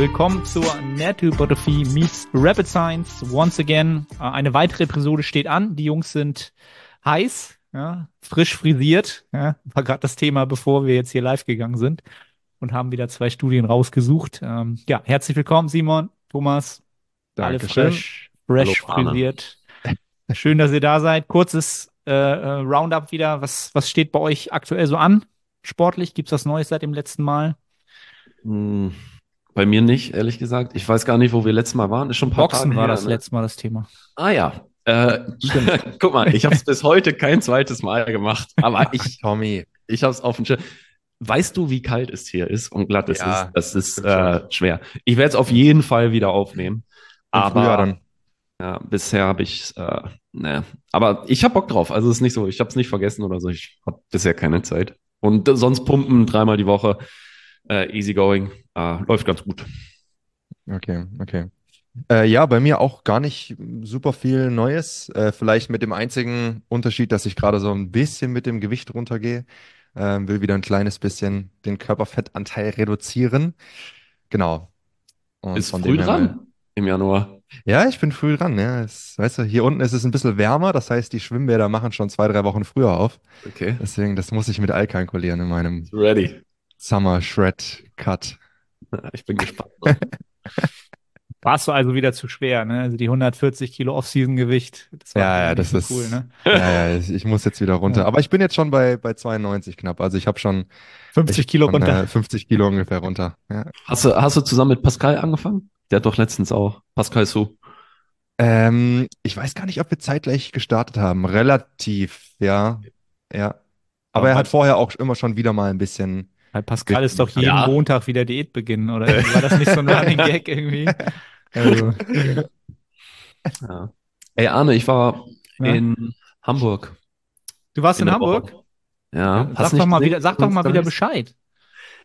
Willkommen zur Naturhypotrophie meets Rapid Science. Once again, äh, eine weitere Episode steht an. Die Jungs sind heiß, ja, frisch frisiert. Ja, war gerade das Thema, bevor wir jetzt hier live gegangen sind und haben wieder zwei Studien rausgesucht. Ähm, ja, herzlich willkommen, Simon, Thomas. Dankeschön. Alle frisch, fresh Hallo, frisiert. Schön, dass ihr da seid. Kurzes äh, äh, Roundup wieder. Was, was steht bei euch aktuell so an? Sportlich? Gibt es was Neues seit dem letzten Mal? Hm, bei mir nicht, ehrlich gesagt. Ich weiß gar nicht, wo wir letztes Mal waren. Ist schon ein paar Boxen Tage war her, das ne? letzte Mal das Thema. Ah ja. Äh, guck mal, ich habe es bis heute kein zweites Mal gemacht. Aber ich, Tommy. ich habe es auf dem Schirm. Weißt du, wie kalt es hier ist und glatt es Ja, ist? Das ist äh, schwer. Ich werde es auf jeden Fall wieder aufnehmen. Im Frühjahr Aber dann. ja, bisher habe ich, äh, ne. Aber ich habe Bock drauf. Also es ist nicht so, ich habe es nicht vergessen oder so. Ich habe bisher keine Zeit. Und sonst pumpen dreimal die Woche. Äh, easy going. Äh, läuft ganz gut. Okay, okay. Äh, ja, bei mir auch gar nicht super viel Neues. Äh, vielleicht mit dem einzigen Unterschied, dass ich gerade so ein bisschen mit dem Gewicht runtergehe. Ähm, will wieder ein kleines bisschen den Körperfettanteil reduzieren. Genau. Und Ist von früh dem dran im Januar. Ja, ich bin früh dran. Ja, es, weißt du, hier unten ist es ein bisschen wärmer. Das heißt, die Schwimmbäder machen schon zwei, drei Wochen früher auf. Okay. Deswegen, das muss ich mit einkalkulieren in meinem Ready. Summer Shred Cut. Ich bin gespannt. Warst du also wieder zu schwer, ne? Also die 140 Kilo Off-Season-Gewicht. Das war Ja, ja, das so ist- cool, ne? Ja, ja, ich, muss jetzt wieder runter. Ja. Aber ich bin jetzt schon bei, bei 92 knapp. Also ich habe schon 50 echt Kilo schon, runter. Äh, 50 Kilo ungefähr runter. Ja. Hast du, hast du zusammen mit Pascal angefangen? Der hat doch letztens auch. Pascal Su. Ähm, ich weiß gar nicht, ob wir zeitgleich gestartet haben. Relativ, ja. Ja. Aber er hat vorher auch immer schon wieder mal ein bisschen. Weil Pascal ist doch jeden Ja. Montag wieder Diät beginnen, oder? War das nicht so ein Running Gag irgendwie? Also, Ja. Ey, Arne, ich war Ja. in Hamburg. du warst in, der Hamburg? Woche. Ja, Sag doch nicht mal wieder, sag doch mal wieder? Bescheid.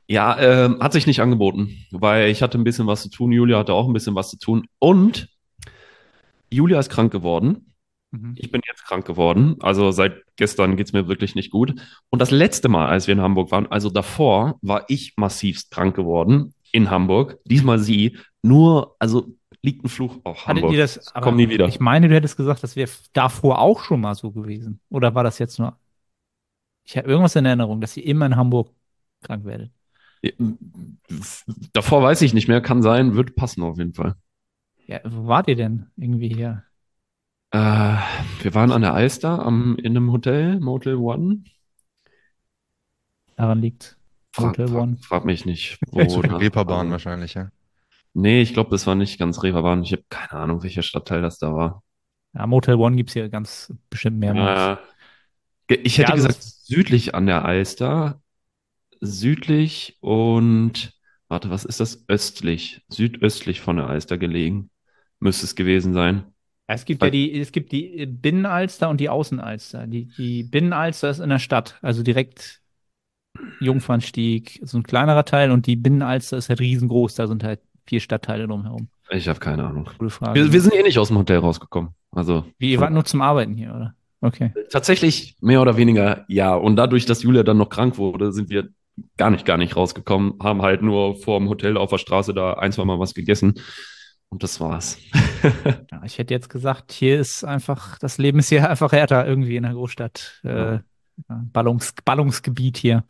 Ja, ähm, hat sich nicht angeboten, weil ich hatte ein bisschen was zu tun. Julia hatte auch ein bisschen was zu tun. Und Julia ist krank geworden. Mhm. Ich bin jetzt krank geworden. Also seit gestern geht's mir wirklich nicht gut. Und das letzte Mal, als wir in Hamburg waren, also davor, war ich massivst krank geworden in Hamburg. Diesmal sie. Nur, also liegt ein Fluch auf Hattet Hamburg. ihr das? aber Komm nie wieder. Ich meine, du hättest gesagt, das wäre davor auch schon mal so gewesen. Oder war das jetzt nur? Ich habe irgendwas in Erinnerung, dass ihr immer in Hamburg krank werdet. Davor weiß ich nicht mehr, kann sein, wird passen auf jeden Fall. Ja, wo wart ihr denn irgendwie hier? Äh, wir waren an der Alster am, in einem Hotel, Motel One. Daran liegt Frag, Hotel One. frag, frag mich nicht, wo. Richtung da- Reeperbahn wahrscheinlich, ja. Nee, ich glaube, das war nicht ganz Reeperbahn. Ich habe keine Ahnung, welcher Stadtteil das da war. Ja, Motel One gibt's hier ganz bestimmt mehrmals. Äh, ich hätte Ja, also gesagt, südlich an der Alster. Südlich und, warte, was ist das? Östlich. Südöstlich von der Alster gelegen. Müsste es gewesen sein. Es gibt ja die, es gibt die Binnenalster und die Außenalster. Die, die Binnenalster ist in der Stadt, also direkt Jungfernstieg, so ein kleinerer Teil und die Binnenalster ist halt riesengroß, da sind halt vier Stadtteile drumherum. Ich habe keine Ahnung. Gute Frage. Wir, wir sind eh nicht aus dem Hotel rausgekommen. Also Wie, ihr wart nur zum Arbeiten hier, oder? Okay. tatsächlich mehr oder weniger ja. Und dadurch, dass Julia dann noch krank wurde, sind wir gar nicht, gar nicht rausgekommen. Haben halt nur vor dem Hotel auf der Straße da ein, zwei Mal was gegessen. Und das war's. Ja, ich hätte jetzt gesagt, hier ist einfach, das Leben ist hier einfach härter irgendwie in der Großstadt. Äh, Ja. ja, Ballungs, Ballungsgebiet hier.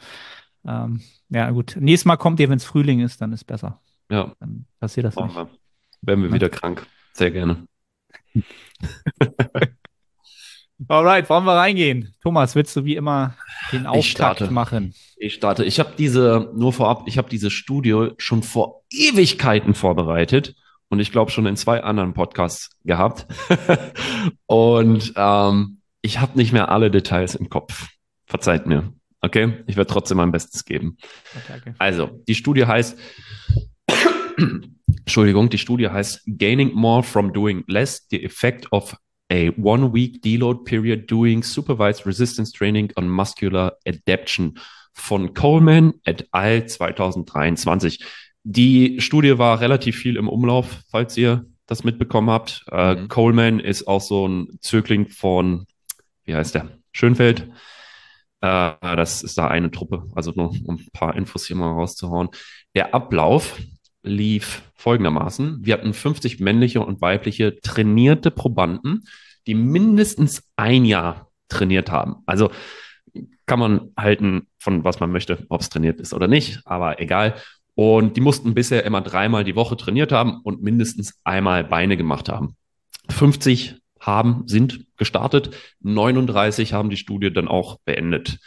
Ähm, ja, gut. Nächstes Mal kommt ihr, wenn es Frühling ist, dann ist besser. Ja, Dann passiert das machen nicht. wir. Werden wir Ja. wieder krank. Sehr gerne. Alright, wollen wir reingehen? Thomas, willst du wie immer den Auftakt machen? Ich starte. Ich habe diese, nur vorab, ich habe diese Studie schon vor Ewigkeiten vorbereitet und ich glaube schon in zwei anderen Podcasts gehabt. und ähm, ich habe nicht mehr alle Details im Kopf. Verzeiht mir. Okay? Ich werde trotzdem mein Bestes geben. Danke. Also, die Studie heißt, Entschuldigung, die Studie heißt Gaining More from Doing Less, the Effect of a One-Week Deload Period Doing Supervised Resistance Training on Muscular Adaption von Coleman et al. 2023. Die Studie war relativ viel im Umlauf, falls ihr das mitbekommen habt. Äh, Mhm. Coleman ist auch so ein Zögling von, wie heißt der? Schönfeld. Äh, das ist da eine Truppe, also nur um ein paar Infos hier mal rauszuhauen. Der Ablauf lief folgendermaßen. Wir hatten 50 männliche und weibliche trainierte Probanden, die mindestens ein Jahr trainiert haben. Also kann man halten von was man möchte, ob es trainiert ist oder nicht, aber egal. Und die mussten bisher immer dreimal die Woche trainiert haben und mindestens einmal Beine gemacht haben. 50 haben, sind gestartet, 39 haben die Studie dann auch beendet.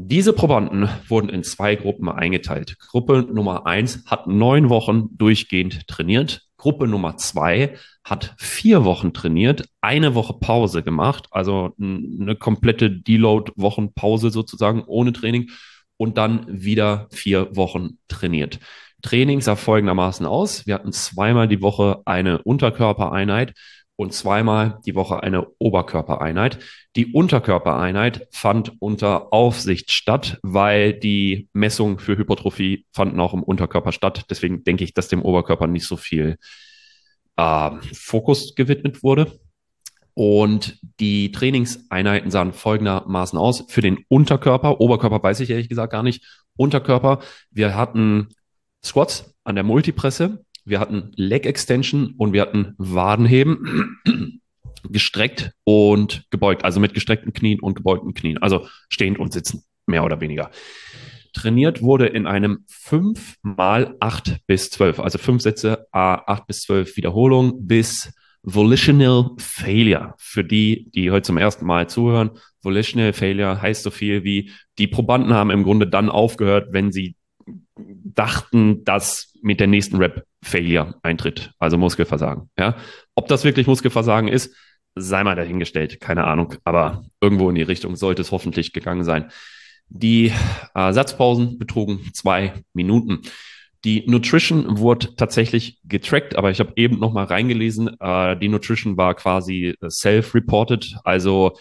Diese Probanden wurden in zwei Gruppen eingeteilt. Gruppe Nummer eins hat neun Wochen durchgehend trainiert. Gruppe Nummer zwei hat vier Wochen trainiert, eine Woche Pause gemacht, also eine komplette Deload-Wochenpause sozusagen ohne Training und dann wieder vier Wochen trainiert. Training sah folgendermaßen aus. Wir hatten zweimal die Woche eine Unterkörpereinheit und zweimal die Woche eine Oberkörpereinheit. Die Unterkörpereinheit fand unter Aufsicht statt, weil die Messungen für Hypertrophie fanden auch im Unterkörper statt. Deswegen denke ich, dass dem Oberkörper nicht so viel äh, Fokus gewidmet wurde. Und die Trainingseinheiten sahen folgendermaßen aus. Für den Unterkörper, Oberkörper weiß ich ehrlich gesagt gar nicht, Unterkörper, wir hatten Squats an der Multipresse, wir hatten Leg Extension und wir hatten Wadenheben gestreckt und gebeugt, also mit gestreckten Knien und gebeugten Knien, also stehend und sitzen, mehr oder weniger. Trainiert wurde in einem 5 mal 8 bis 12, also fünf Sätze, a 8 bis 12 Wiederholungen bis Volitional Failure. Für die, die heute zum ersten Mal zuhören, Volitional Failure heißt so viel wie, die Probanden haben im Grunde dann aufgehört, wenn sie dachten, dass mit der nächsten Rap Failure eintritt, also Muskelversagen. Ja? Ob das wirklich Muskelversagen ist, sei mal dahingestellt, keine Ahnung, aber irgendwo in die Richtung sollte es hoffentlich gegangen sein. Die äh, Satzpausen betrugen zwei Minuten. Die Nutrition wurde tatsächlich getrackt, aber ich habe eben noch mal reingelesen. Äh, die Nutrition war quasi self-reported, also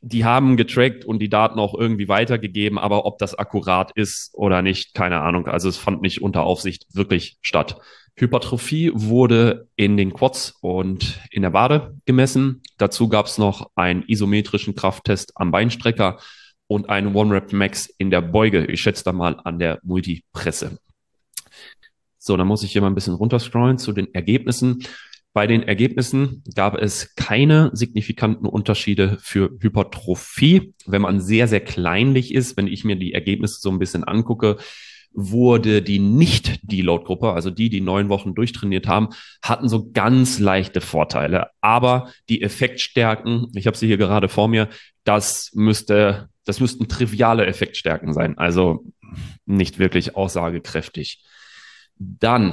die haben getrackt und die Daten auch irgendwie weitergegeben, aber ob das akkurat ist oder nicht, keine Ahnung. Also es fand nicht unter Aufsicht wirklich statt. Hypertrophie wurde in den Quads und in der Wade gemessen. Dazu gab es noch einen isometrischen Krafttest am Beinstrecker und einen One-Rep Max in der Beuge. Ich schätze da mal an der Multipresse. So, dann muss ich hier mal ein bisschen runterscrollen zu den Ergebnissen. Bei den Ergebnissen gab es keine signifikanten Unterschiede für Hypertrophie. Wenn man sehr, sehr kleinlich ist, wenn ich mir die Ergebnisse so ein bisschen angucke, wurde die Nicht-Deload-Gruppe, also die, die neun Wochen durchtrainiert haben, hatten so ganz leichte Vorteile. Aber die Effektstärken, ich habe sie hier gerade vor mir, das müsste, das müssten triviale Effektstärken sein, also nicht wirklich aussagekräftig. Dann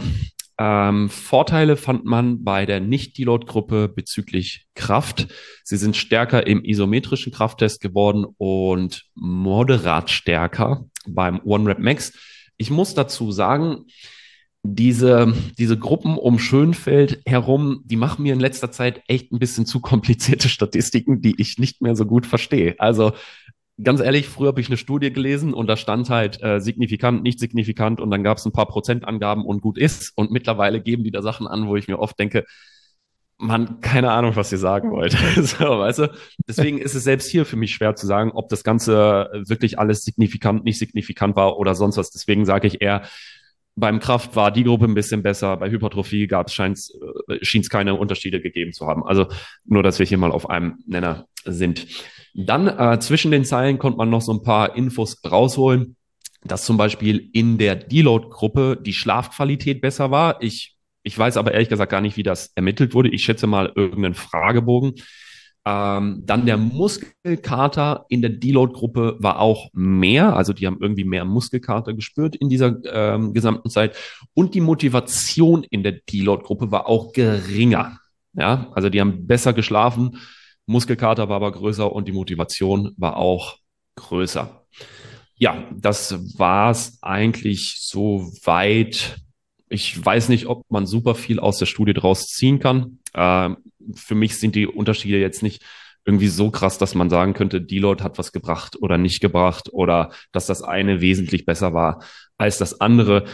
ähm, Vorteile fand man bei der Nicht-Deload-Gruppe bezüglich Kraft. Sie sind stärker im isometrischen Krafttest geworden und moderat stärker beim One-Rep Max. Ich muss dazu sagen, diese, diese Gruppen um Schönfeld herum, die machen mir in letzter Zeit echt ein bisschen zu komplizierte Statistiken, die ich nicht mehr so gut verstehe. Also ganz ehrlich, früher habe ich eine Studie gelesen und da stand halt äh, signifikant, nicht signifikant und dann gab es ein paar Prozentangaben und gut ist. Und mittlerweile geben die da Sachen an, wo ich mir oft denke, man, keine Ahnung, was ihr sagen wollt. so, weißt du? Deswegen ist es selbst hier für mich schwer zu sagen, ob das Ganze wirklich alles signifikant, nicht signifikant war oder sonst was. Deswegen sage ich eher, beim Kraft war die Gruppe ein bisschen besser, bei Hypertrophie gab es schien es keine Unterschiede gegeben zu haben. Also nur, dass wir hier mal auf einem Nenner sind. Dann äh, zwischen den Zeilen konnte man noch so ein paar Infos rausholen, dass zum Beispiel in der Deload-Gruppe die Schlafqualität besser war. Ich, ich weiß aber ehrlich gesagt gar nicht, wie das ermittelt wurde. Ich schätze mal irgendeinen Fragebogen. Ähm, dann der Muskelkater in der Deload-Gruppe war auch mehr, also die haben irgendwie mehr Muskelkater gespürt in dieser ähm, gesamten Zeit. Und die Motivation in der Deload-Gruppe war auch geringer. Ja, also die haben besser geschlafen Muskelkater war aber größer und die Motivation war auch größer. Ja, das war's eigentlich so weit. Ich weiß nicht, ob man super viel aus der Studie draus ziehen kann. Ähm, für mich sind die Unterschiede jetzt nicht irgendwie so krass, dass man sagen könnte, Deload hat was gebracht oder nicht gebracht oder dass das eine wesentlich besser war als das andere.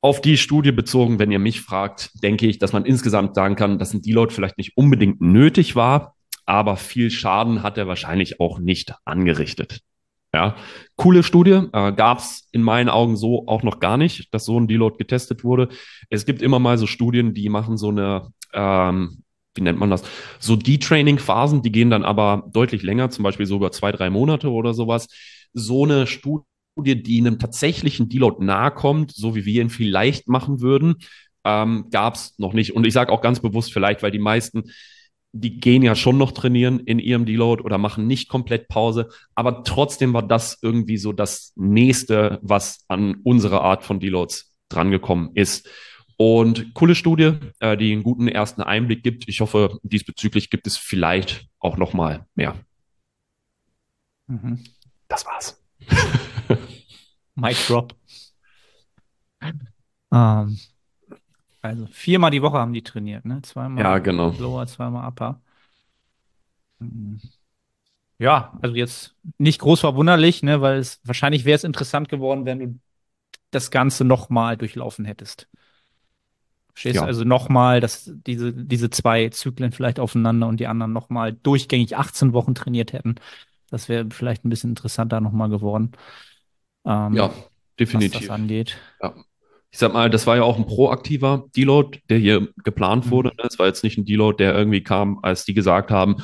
Auf die Studie bezogen, wenn ihr mich fragt, denke ich, dass man insgesamt sagen kann, dass ein Deload vielleicht nicht unbedingt nötig war, aber viel Schaden hat er wahrscheinlich auch nicht angerichtet. Ja, coole Studie. Äh, Gab es in meinen Augen so auch noch gar nicht, dass so ein Deload getestet wurde. Es gibt immer mal so Studien, die machen so eine, ähm, wie nennt man das? So Detraining-Phasen, die gehen dann aber deutlich länger, zum Beispiel so über zwei, drei Monate oder sowas. So eine Studie, die einem tatsächlichen Deload nahe kommt, so wie wir ihn vielleicht machen würden, ähm, gab es noch nicht. Und ich sage auch ganz bewusst vielleicht, weil die meisten die gehen ja schon noch trainieren in ihrem Deload oder machen nicht komplett Pause. Aber trotzdem war das irgendwie so das nächste, was an unsere Art von Deloads drangekommen ist. Und coole Studie, äh, die einen guten ersten Einblick gibt. Ich hoffe, diesbezüglich gibt es vielleicht auch noch mal mehr. Mhm. Das war's. Mic drop. Ähm, also viermal die Woche haben die trainiert, ne? Zweimal Ja, genau. Lower, zweimal Upper. Mhm. Ja, also jetzt nicht groß verwunderlich, ne, weil es wahrscheinlich wäre es interessant geworden, wenn du das Ganze nochmal durchlaufen hättest. Verstehst du? Ja. Also nochmal, dass diese, diese zwei Zyklen vielleicht aufeinander und die anderen nochmal durchgängig 18 Wochen trainiert hätten. Das wäre vielleicht ein bisschen interessanter nochmal geworden. Ähm, Ja, was das definitiv. angeht. Ja. Ich sag mal, das war ja auch ein proaktiver Deload, der hier geplant Mhm. wurde. Es war jetzt nicht ein Deload, der irgendwie kam, als die gesagt haben,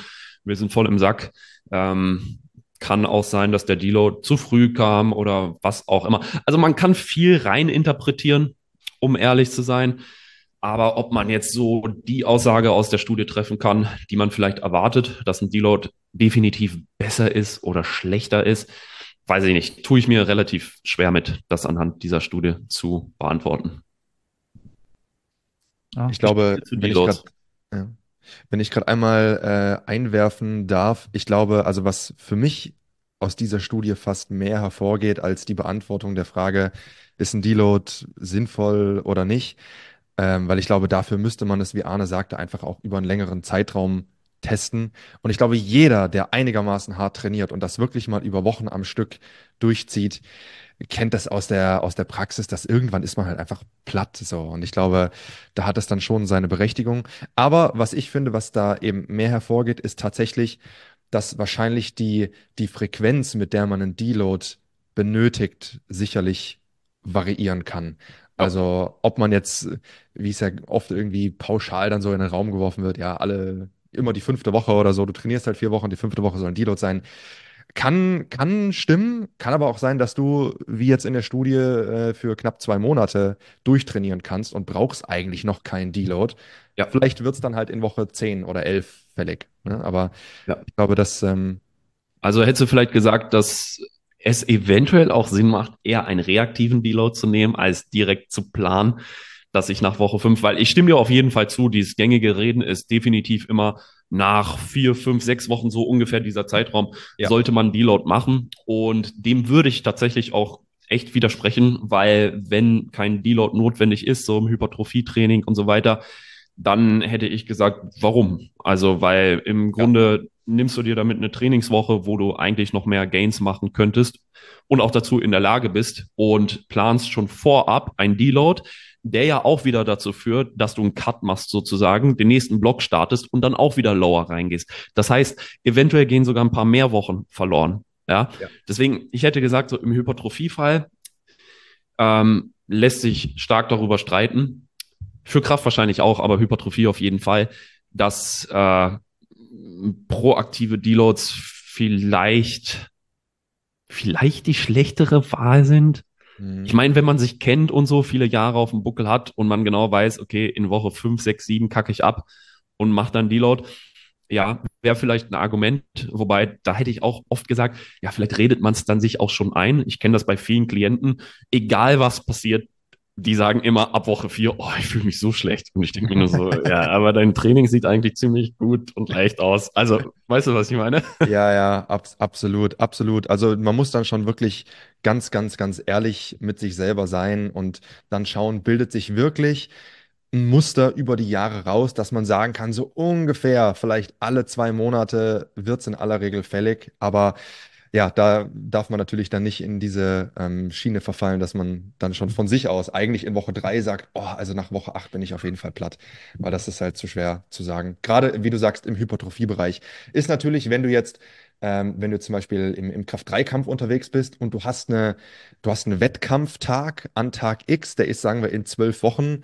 wir sind voll im Sack. Ähm, kann auch sein, dass der Deload zu früh kam oder was auch immer. Also man kann viel rein interpretieren, um ehrlich zu sein. Aber ob man jetzt so die Aussage aus der Studie treffen kann, die man vielleicht erwartet, dass ein Deload definitiv besser ist oder schlechter ist, weiß ich nicht. Tue ich mir relativ schwer mit, das anhand dieser Studie zu beantworten. Ja. Ich glaube, ich ja. Wenn ich gerade einmal äh, einwerfen darf, ich glaube, also was für mich aus dieser Studie fast mehr hervorgeht als die Beantwortung der Frage, ist ein Deload sinnvoll oder nicht, ähm, weil ich glaube, dafür müsste man es, wie Arne sagte, einfach auch über einen längeren Zeitraum testen. Und ich glaube, jeder, der einigermaßen hart trainiert und das wirklich mal über Wochen am Stück durchzieht, kennt das aus der, aus der Praxis, dass irgendwann ist man halt einfach platt so. Und ich glaube, da hat es dann schon seine Berechtigung. Aber was ich finde, was da eben mehr hervorgeht, ist tatsächlich, dass wahrscheinlich die, die Frequenz, mit der man einen Deload benötigt, sicherlich variieren kann. Also ob man jetzt, wie es ja oft irgendwie pauschal dann so in den Raum geworfen wird, ja, alle immer die fünfte Woche oder so, du trainierst halt vier Wochen, die fünfte Woche soll ein Deload sein. Kann, kann stimmen, kann aber auch sein, dass du, wie jetzt in der Studie, äh, für knapp zwei Monate durchtrainieren kannst und brauchst eigentlich noch keinen Deload. Ja. Vielleicht wird es dann halt in Woche 10 oder 11 fällig. Ne? Aber Ja. ich glaube, dass ähm, Also hättest du vielleicht gesagt, dass es eventuell auch Sinn macht, eher einen reaktiven Deload zu nehmen, als direkt zu planen, dass ich nach Woche fünf, weil ich stimme dir auf jeden Fall zu, dieses gängige Reden ist definitiv immer nach vier, fünf, sechs Wochen so ungefähr dieser Zeitraum, Ja. sollte man Deload machen. Und dem würde ich tatsächlich auch echt widersprechen, weil wenn kein Deload notwendig ist, so im Hypertrophietraining und so weiter, dann hätte ich gesagt, warum? Also, weil im Grunde nimmst du dir damit eine Trainingswoche, wo du eigentlich noch mehr Gains machen könntest und auch dazu in der Lage bist und planst schon vorab ein Deload, der ja auch wieder dazu führt, dass du einen Cut machst sozusagen, den nächsten Block startest und dann auch wieder lower reingehst. Das heißt, eventuell gehen sogar ein paar mehr Wochen verloren. Ja, Ja. deswegen, ich hätte gesagt, so im Hypertrophie-Fall ähm, lässt sich stark darüber streiten. Für Kraft wahrscheinlich auch, aber Hypertrophie auf jeden Fall, dass äh, proaktive Deloads vielleicht, vielleicht die schlechtere Wahl sind. Hm, Ich meine, wenn man sich kennt und so viele Jahre auf dem Buckel hat und man genau weiß, okay, in Woche 5, 6, 7 kacke ich ab und mache dann Deload, ja, wäre vielleicht ein Argument. Wobei, da hätte ich auch oft gesagt, ja, vielleicht redet man es dann sich auch schon ein. Ich kenne das bei vielen Klienten. Egal was passiert, die sagen immer ab Woche 4, oh, ich fühle mich so schlecht. Und ich denke mir nur so, ja, aber dein Training sieht eigentlich ziemlich gut und leicht aus. Also, weißt du, was ich meine? Ja, ja, abs absolut, absolut. Also man muss dann schon wirklich ganz, ganz, ganz ehrlich mit sich selber sein und dann schauen, bildet sich wirklich ein Muster über die Jahre raus, dass man sagen kann, so ungefähr, vielleicht alle zwei Monate wird es in aller Regel fällig. Aber ja, da darf man natürlich dann nicht in diese ähm, Schiene verfallen, dass man dann schon von sich aus eigentlich in Woche drei sagt, oh, also nach Woche acht bin ich auf jeden Fall platt, weil das ist halt zu schwer zu sagen. Gerade, wie du sagst, im Hypertrophiebereich ist natürlich, wenn du jetzt ähm, wenn du zum Beispiel im, im Kraft-3-Kampf unterwegs bist und du hast eine, du hast einen Wettkampftag an Tag X, der ist, sagen wir, in zwölf Wochen,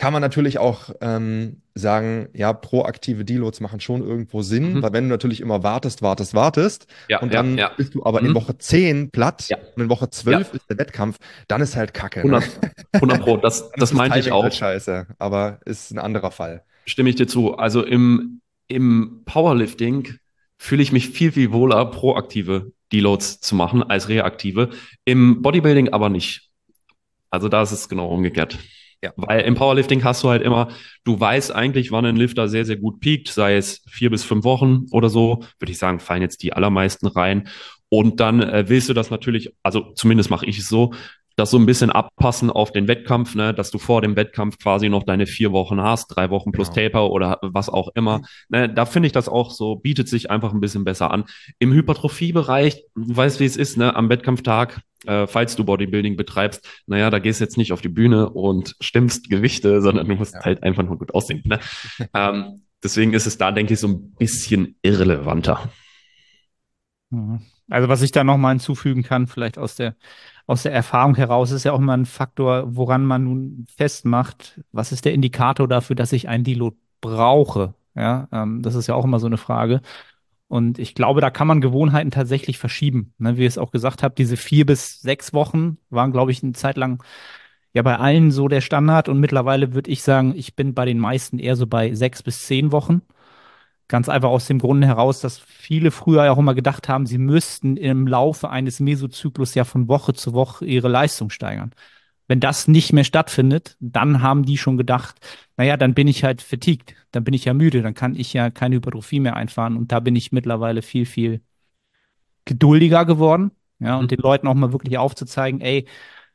kann man natürlich auch ähm, sagen, ja, proaktive Deloads machen schon irgendwo Sinn, mhm. weil wenn du natürlich immer wartest, wartest, wartest ja, und dann ja, ja. bist du aber mhm. in Woche 10 platt und in Woche 12 ist der Wettkampf, dann ist halt Kacke. 100, ne? 100 Pro, das, das meinte ich auch. Halt scheiße, aber ist ein anderer Fall. Stimme ich dir zu. Also im, im Powerlifting fühle ich mich viel, viel wohler, proaktive Deloads zu machen als reaktive. Im Bodybuilding aber nicht. Also da ist es genau umgekehrt. Ja. Weil im Powerlifting hast du halt immer, du weißt eigentlich, wann ein Lifter sehr, sehr gut piekt, sei es vier bis fünf Wochen oder so, würde ich sagen, fallen jetzt die allermeisten rein. Und dann äh, willst du das natürlich, also zumindest mache ich es so, das so ein bisschen abpassen auf den Wettkampf, ne, dass du vor dem Wettkampf quasi noch deine vier Wochen hast, drei Wochen plus genau. Taper oder was auch immer. Mhm. Ne, da finde ich das auch so, bietet sich einfach ein bisschen besser an. Im Hypertrophiebereich, du weißt, wie es ist, ne, am Wettkampftag äh, falls du Bodybuilding betreibst, naja, da gehst du jetzt nicht auf die Bühne und stimmst Gewichte, sondern du musst ja. halt einfach nur gut aussehen. Ne? ähm, deswegen ist es da, denke ich, so ein bisschen irrelevanter. Mhm. Also was ich da nochmal hinzufügen kann, vielleicht aus der, aus der Erfahrung heraus, ist ja auch immer ein Faktor, woran man nun festmacht, was ist der Indikator dafür, dass ich ein Deload brauche. Ja, ähm, das ist ja auch immer so eine Frage. Und ich glaube, da kann man Gewohnheiten tatsächlich verschieben. Ne, wie ich es auch gesagt habe, diese vier bis sechs Wochen waren, glaube ich, eine Zeit lang ja bei allen so der Standard. Und mittlerweile würde ich sagen, ich bin bei den meisten eher so bei sechs bis zehn Wochen. Ganz einfach aus dem Grunde heraus, dass viele früher ja auch immer gedacht haben, sie müssten im Laufe eines Mesozyklus ja von Woche zu Woche ihre Leistung steigern. Wenn das nicht mehr stattfindet, dann haben die schon gedacht, naja, dann bin ich halt fatigued, dann bin ich ja müde, dann kann ich ja keine Hypertrophie mehr einfahren. Und da bin ich mittlerweile viel, viel geduldiger geworden. Ja, und mhm. den Leuten auch mal wirklich aufzuzeigen, ey,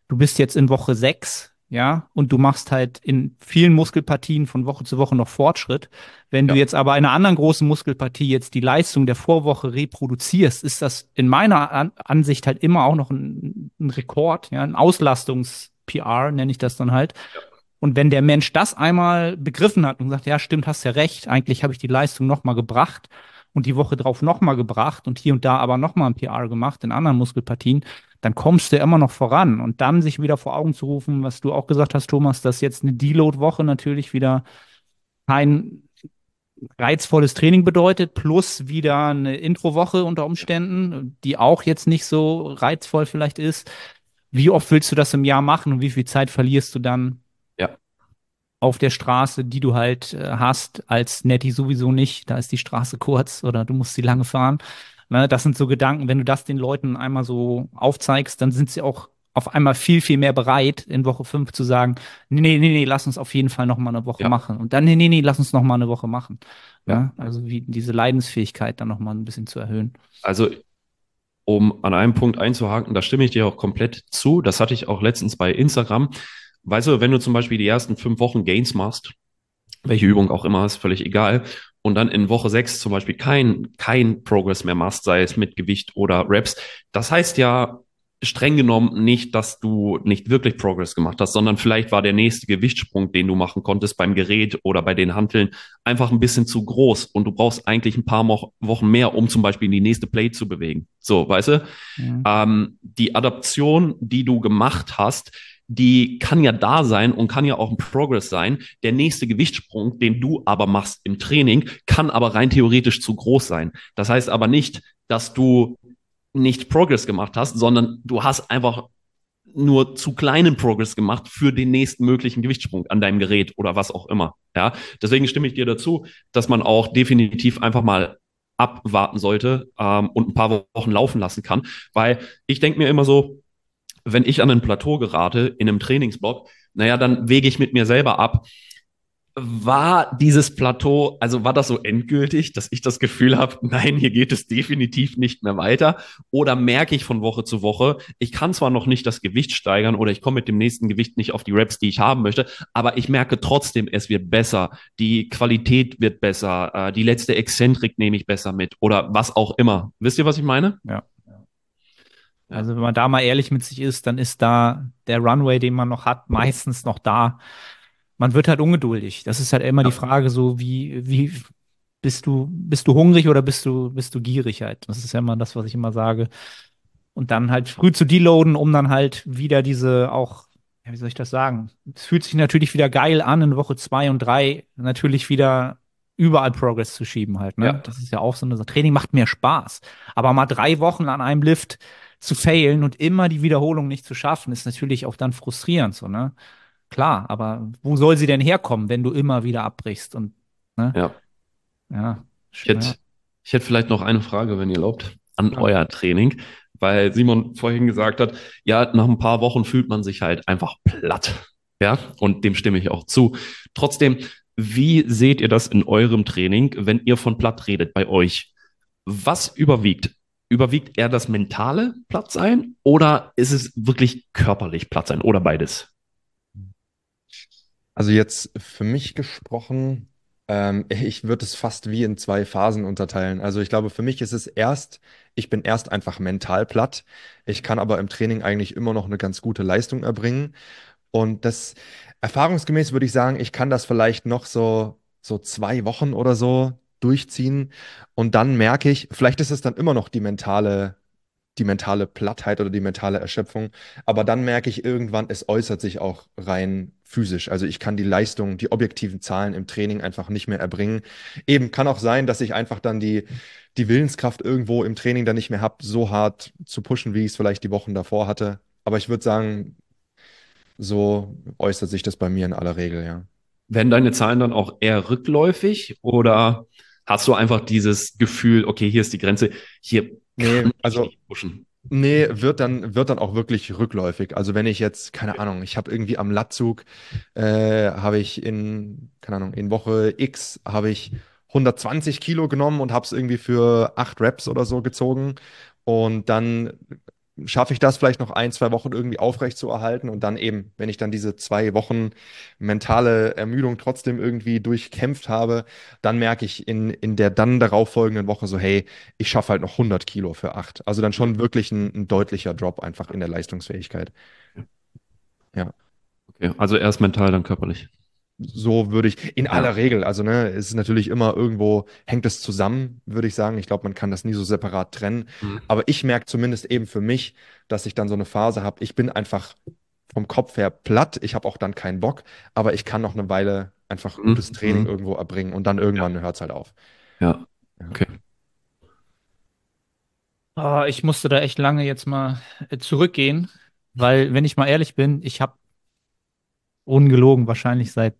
du bist jetzt in Woche sechs, ja, und du machst halt in vielen Muskelpartien von Woche zu Woche noch Fortschritt. Wenn ja. du jetzt aber in einer anderen großen Muskelpartie jetzt die Leistung der Vorwoche reproduzierst, ist das in meiner An Ansicht halt immer auch noch ein, ein Rekord, ja, ein Auslastungs- PR, nenne ich das dann halt. Ja. Und wenn der Mensch das einmal begriffen hat und sagt, ja, stimmt, hast ja recht, eigentlich habe ich die Leistung nochmal gebracht und die Woche drauf nochmal gebracht und hier und da aber nochmal ein PR gemacht in anderen Muskelpartien, dann kommst du immer noch voran. Und dann sich wieder vor Augen zu rufen, was du auch gesagt hast, Thomas, dass jetzt eine Deload-Woche natürlich wieder kein reizvolles Training bedeutet, plus wieder eine Intro-Woche unter Umständen, die auch jetzt nicht so reizvoll vielleicht ist wie oft willst du das im Jahr machen und wie viel Zeit verlierst du dann ja. auf der Straße, die du halt äh, hast, als Netty sowieso nicht. Da ist die Straße kurz oder du musst sie lange fahren. Ne, das sind so Gedanken, wenn du das den Leuten einmal so aufzeigst, dann sind sie auch auf einmal viel, viel mehr bereit, in Woche fünf zu sagen, nee, nee, nee, nee, lass uns auf jeden Fall noch mal eine Woche ja. machen. Und dann, nee, nee, nee, lass uns noch mal eine Woche machen. Ja. ja. Also wie diese Leidensfähigkeit dann noch mal ein bisschen zu erhöhen. Also um an einem Punkt einzuhaken, da stimme ich dir auch komplett zu. Das hatte ich auch letztens bei Instagram. Weißt du, wenn du zum Beispiel die ersten fünf Wochen Gains machst, welche Übung auch immer, ist völlig egal, und dann in Woche sechs zum Beispiel kein, kein Progress mehr machst, sei es mit Gewicht oder Reps, das heißt ja, streng genommen nicht, dass du nicht wirklich Progress gemacht hast, sondern vielleicht war der nächste Gewichtssprung, den du machen konntest beim Gerät oder bei den Hanteln, einfach ein bisschen zu groß und du brauchst eigentlich ein paar Wochen mehr, um zum Beispiel in die nächste Plate zu bewegen. So, weißt du? Ja. Ähm, die Adaption, die du gemacht hast, die kann ja da sein und kann ja auch ein Progress sein. Der nächste Gewichtssprung, den du aber machst im Training, kann aber rein theoretisch zu groß sein. Das heißt aber nicht, dass du nicht Progress gemacht hast, sondern du hast einfach nur zu kleinen Progress gemacht für den nächsten möglichen Gewichtssprung an deinem Gerät oder was auch immer. Ja, deswegen stimme ich dir dazu, dass man auch definitiv einfach mal abwarten sollte ähm, und ein paar Wochen laufen lassen kann, weil ich denke mir immer so, wenn ich an ein Plateau gerate in einem Trainingsblock, naja, dann wege ich mit mir selber ab, war dieses Plateau, also war das so endgültig, dass ich das Gefühl habe, nein, hier geht es definitiv nicht mehr weiter? Oder merke ich von Woche zu Woche, ich kann zwar noch nicht das Gewicht steigern oder ich komme mit dem nächsten Gewicht nicht auf die Reps, die ich haben möchte, aber ich merke trotzdem, es wird besser, die Qualität wird besser, äh, die letzte Exzentrik nehme ich besser mit oder was auch immer. Wisst ihr, was ich meine? Ja. Also wenn man da mal ehrlich mit sich ist, dann ist da der Runway, den man noch hat, meistens noch da man wird halt ungeduldig. Das ist halt immer ja. die Frage, so wie, wie bist du, bist du hungrig oder bist du, bist du gierig halt? Das ist ja immer das, was ich immer sage. Und dann halt früh zu deloaden, um dann halt wieder diese auch, ja, wie soll ich das sagen? Es fühlt sich natürlich wieder geil an, in Woche zwei und drei natürlich wieder überall Progress zu schieben halt. Ne? Ja. Das ist ja auch so eine. Training macht mir Spaß. Aber mal drei Wochen an einem Lift zu failen und immer die Wiederholung nicht zu schaffen, ist natürlich auch dann frustrierend so, ne? Klar, aber wo soll sie denn herkommen, wenn du immer wieder abbrichst und ne? Ja. Ja. Ich hätte, ich hätte vielleicht noch eine Frage, wenn ihr erlaubt, an euer Training, weil Simon vorhin gesagt hat, ja, nach ein paar Wochen fühlt man sich halt einfach platt. Ja, und dem stimme ich auch zu. Trotzdem, wie seht ihr das in eurem Training, wenn ihr von platt redet bei euch? Was überwiegt? Überwiegt eher das mentale Plattsein oder ist es wirklich körperlich Plattsein oder beides? Also jetzt für mich gesprochen, ähm, ich würde es fast wie in zwei Phasen unterteilen. Also ich glaube, für mich ist es erst, ich bin erst einfach mental platt. Ich kann aber im Training eigentlich immer noch eine ganz gute Leistung erbringen. Und das erfahrungsgemäß würde ich sagen, ich kann das vielleicht noch so, so zwei Wochen oder so durchziehen. Und dann merke ich, vielleicht ist es dann immer noch die mentale die mentale Plattheit oder die mentale Erschöpfung. Aber dann merke ich irgendwann, es äußert sich auch rein physisch. Also ich kann die Leistung, die objektiven Zahlen im Training einfach nicht mehr erbringen. Eben kann auch sein, dass ich einfach dann die, die Willenskraft irgendwo im Training dann nicht mehr habe, so hart zu pushen, wie ich es vielleicht die Wochen davor hatte. Aber ich würde sagen, so äußert sich das bei mir in aller Regel, ja. Werden deine Zahlen dann auch eher rückläufig oder hast du einfach dieses Gefühl, okay, hier ist die Grenze, hier Nee, kann ich also nicht pushen? Nee, wird dann, wird dann auch wirklich rückläufig. Also wenn ich jetzt, keine Ahnung, ich habe irgendwie am Latzug, äh, habe ich in, keine Ahnung, in Woche X habe ich 120 Kilo genommen und habe es irgendwie für acht Reps oder so gezogen. Und dann schaffe ich das vielleicht noch ein, zwei Wochen irgendwie aufrecht zu erhalten. Und dann eben, wenn ich dann diese zwei Wochen mentale Ermüdung trotzdem irgendwie durchkämpft habe, dann merke ich in, in der dann darauffolgenden Woche so, hey, ich schaffe halt noch 100 Kilo für acht. Also dann schon wirklich ein, ein deutlicher Drop einfach in der Leistungsfähigkeit. Ja. Okay, also erst mental, dann körperlich. So würde ich, in Ja. aller Regel, also ne, es ist natürlich immer irgendwo, hängt es zusammen, würde ich sagen. Ich glaube, man kann das nie so separat trennen. Mhm. Aber ich merke zumindest eben für mich, dass ich dann so eine Phase habe, ich bin einfach vom Kopf her platt, ich habe auch dann keinen Bock, aber ich kann noch eine Weile einfach Mhm. gutes Training Mhm. irgendwo erbringen und dann irgendwann hört es halt auf. Ja, Ja. okay. Oh, ich musste da echt lange jetzt mal äh, zurückgehen, weil, wenn ich mal ehrlich bin, ich habe ungelogen wahrscheinlich seit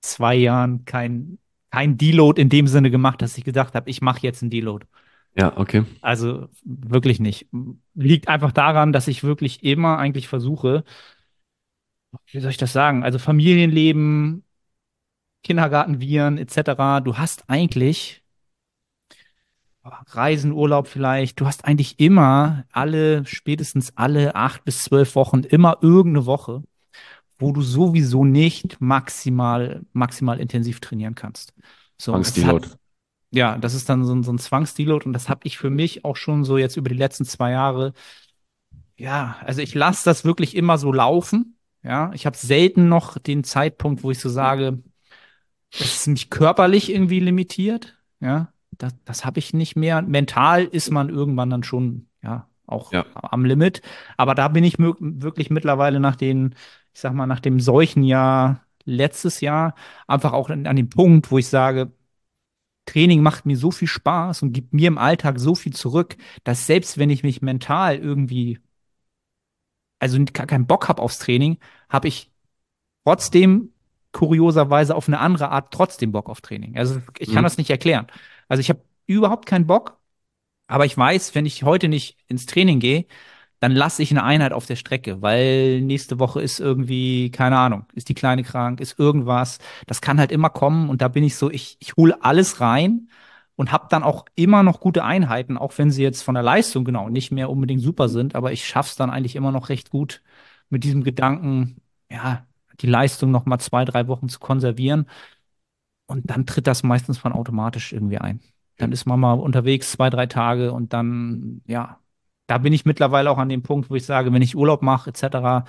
zwei Jahren kein, kein Deload in dem Sinne gemacht, dass ich gedacht habe, ich mache jetzt einen Deload. Ja, okay. Also wirklich nicht. Liegt einfach daran, dass ich wirklich immer eigentlich versuche, wie soll ich das sagen? Also Familienleben, Kindergartenviren etc. Du hast eigentlich Reisen, Urlaub vielleicht. Du hast eigentlich immer alle, spätestens alle acht bis zwölf Wochen immer irgendeine Woche, wo du sowieso nicht maximal, maximal intensiv trainieren kannst. So, Zwangsdeload. Ja, das ist dann so ein, so ein Zwangsdeload und das habe ich für mich auch schon so jetzt über die letzten zwei Jahre. Ja, also ich lasse das wirklich immer so laufen. Ja, ich habe selten noch den Zeitpunkt, wo ich so sage, das ist mich körperlich irgendwie limitiert. Ja, das, das habe ich nicht mehr. Mental ist man irgendwann dann schon, ja, auch Ja. am Limit. Aber da bin ich wirklich mittlerweile nach den, ich sag mal, nach dem Seuchenjahr letztes Jahr einfach auch an, an dem Punkt, wo ich sage, Training macht mir so viel Spaß und gibt mir im Alltag so viel zurück, dass selbst wenn ich mich mental irgendwie, also gar keinen Bock habe aufs Training, habe ich trotzdem kurioserweise auf eine andere Art trotzdem Bock auf Training. Also ich kann Mhm. das nicht erklären. Also ich habe überhaupt keinen Bock, aber ich weiß, wenn ich heute nicht ins Training gehe, dann lasse ich eine Einheit auf der Strecke, weil nächste Woche ist irgendwie, keine Ahnung, ist die Kleine krank, ist irgendwas. Das kann halt immer kommen und da bin ich so, ich, ich hole alles rein und habe dann auch immer noch gute Einheiten, auch wenn sie jetzt von der Leistung genau nicht mehr unbedingt super sind, aber ich schaff's dann eigentlich immer noch recht gut mit diesem Gedanken, ja, die Leistung noch mal zwei, drei Wochen zu konservieren und dann tritt das meistens von automatisch irgendwie ein. Dann ist man mal unterwegs zwei, drei Tage und dann, ja, da bin ich mittlerweile auch an dem Punkt, wo ich sage, wenn ich Urlaub mache, etc.,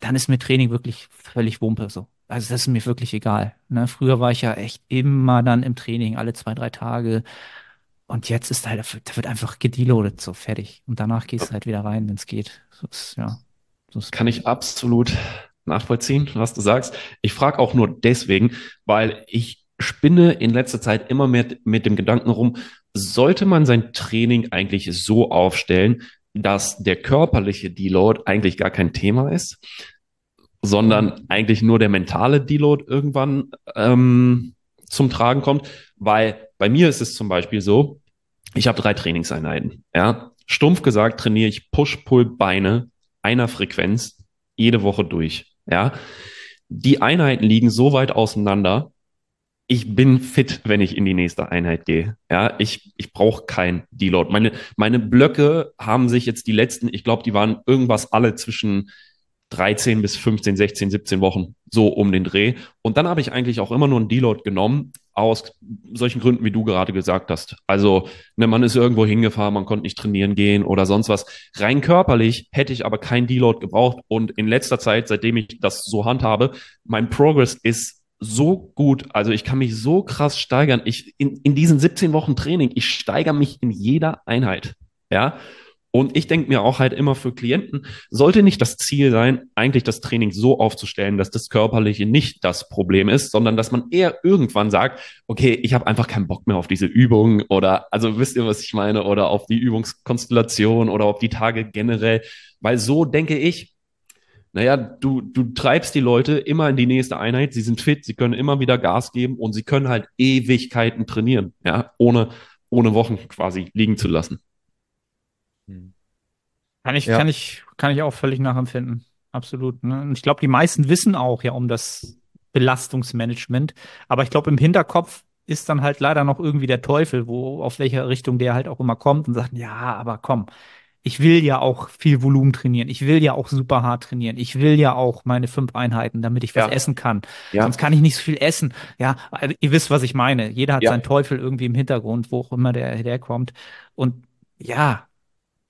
dann ist mir Training wirklich völlig Wumpe so. also das ist mir wirklich egal. Ne? Früher war ich ja echt immer dann im Training, alle zwei, drei Tage. Und jetzt ist halt, da wird einfach gedeloadet, so fertig. Und danach gehst du halt wieder rein, wenn es geht. So ist, ja. So Kann ich absolut nachvollziehen, was du sagst. Ich frage auch nur deswegen, weil ich spinne in letzter Zeit immer mehr mit dem Gedanken rum, sollte man sein Training eigentlich so aufstellen, dass der körperliche Deload eigentlich gar kein Thema ist, sondern eigentlich nur der mentale Deload irgendwann ähm, zum Tragen kommt, weil bei mir ist es zum Beispiel so, ich habe drei Trainingseinheiten. Ja, stumpf gesagt trainiere ich Push-Pull-Beine einer Frequenz jede Woche durch. Ja, die Einheiten liegen so weit auseinander. Ich bin fit, wenn ich in die nächste Einheit gehe. Ja, ich, ich brauche kein Deload. Meine, meine Blöcke haben sich jetzt die letzten, ich glaube, die waren irgendwas alle zwischen 13 bis 15, 16, 17 Wochen, so um den Dreh. Und dann habe ich eigentlich auch immer nur einen Deload genommen, aus solchen Gründen, wie du gerade gesagt hast. Also, ne, man ist irgendwo hingefahren, man konnte nicht trainieren gehen oder sonst was. Rein körperlich hätte ich aber keinen Deload gebraucht. Und in letzter Zeit, seitdem ich das so handhabe, mein Progress ist so gut. Also ich kann mich so krass steigern. Ich, in, in diesen 17 Wochen Training, ich steigere mich in jeder Einheit. Ja. Und ich denke mir auch halt immer für Klienten, sollte nicht das Ziel sein, eigentlich das Training so aufzustellen, dass das Körperliche nicht das Problem ist, sondern dass man eher irgendwann sagt, okay, ich habe einfach keinen Bock mehr auf diese Übung oder, also wisst ihr, was ich meine, oder auf die Übungskonstellation oder auf die Tage generell, weil so denke ich, naja, du, du treibst die Leute immer in die nächste Einheit, sie sind fit, sie können immer wieder Gas geben und sie können halt Ewigkeiten trainieren, ja, ohne, ohne Wochen quasi liegen zu lassen. Hm. Kann ich, ja. kann ich, kann ich auch völlig nachempfinden. Absolut. Ne? Und ich glaube, die meisten wissen auch ja um das Belastungsmanagement. Aber ich glaube, im Hinterkopf ist dann halt leider noch irgendwie der Teufel, wo, auf welcher Richtung der halt auch immer kommt und sagt, ja, aber komm, ich will ja auch viel Volumen trainieren. Ich will ja auch super hart trainieren. Ich will ja auch meine fünf Einheiten, damit ich was ja. essen kann. Ja. Sonst kann ich nicht so viel essen. Ja, also ihr wisst, was ich meine. Jeder hat ja. seinen Teufel irgendwie im Hintergrund, wo auch immer der, der kommt. Und ja,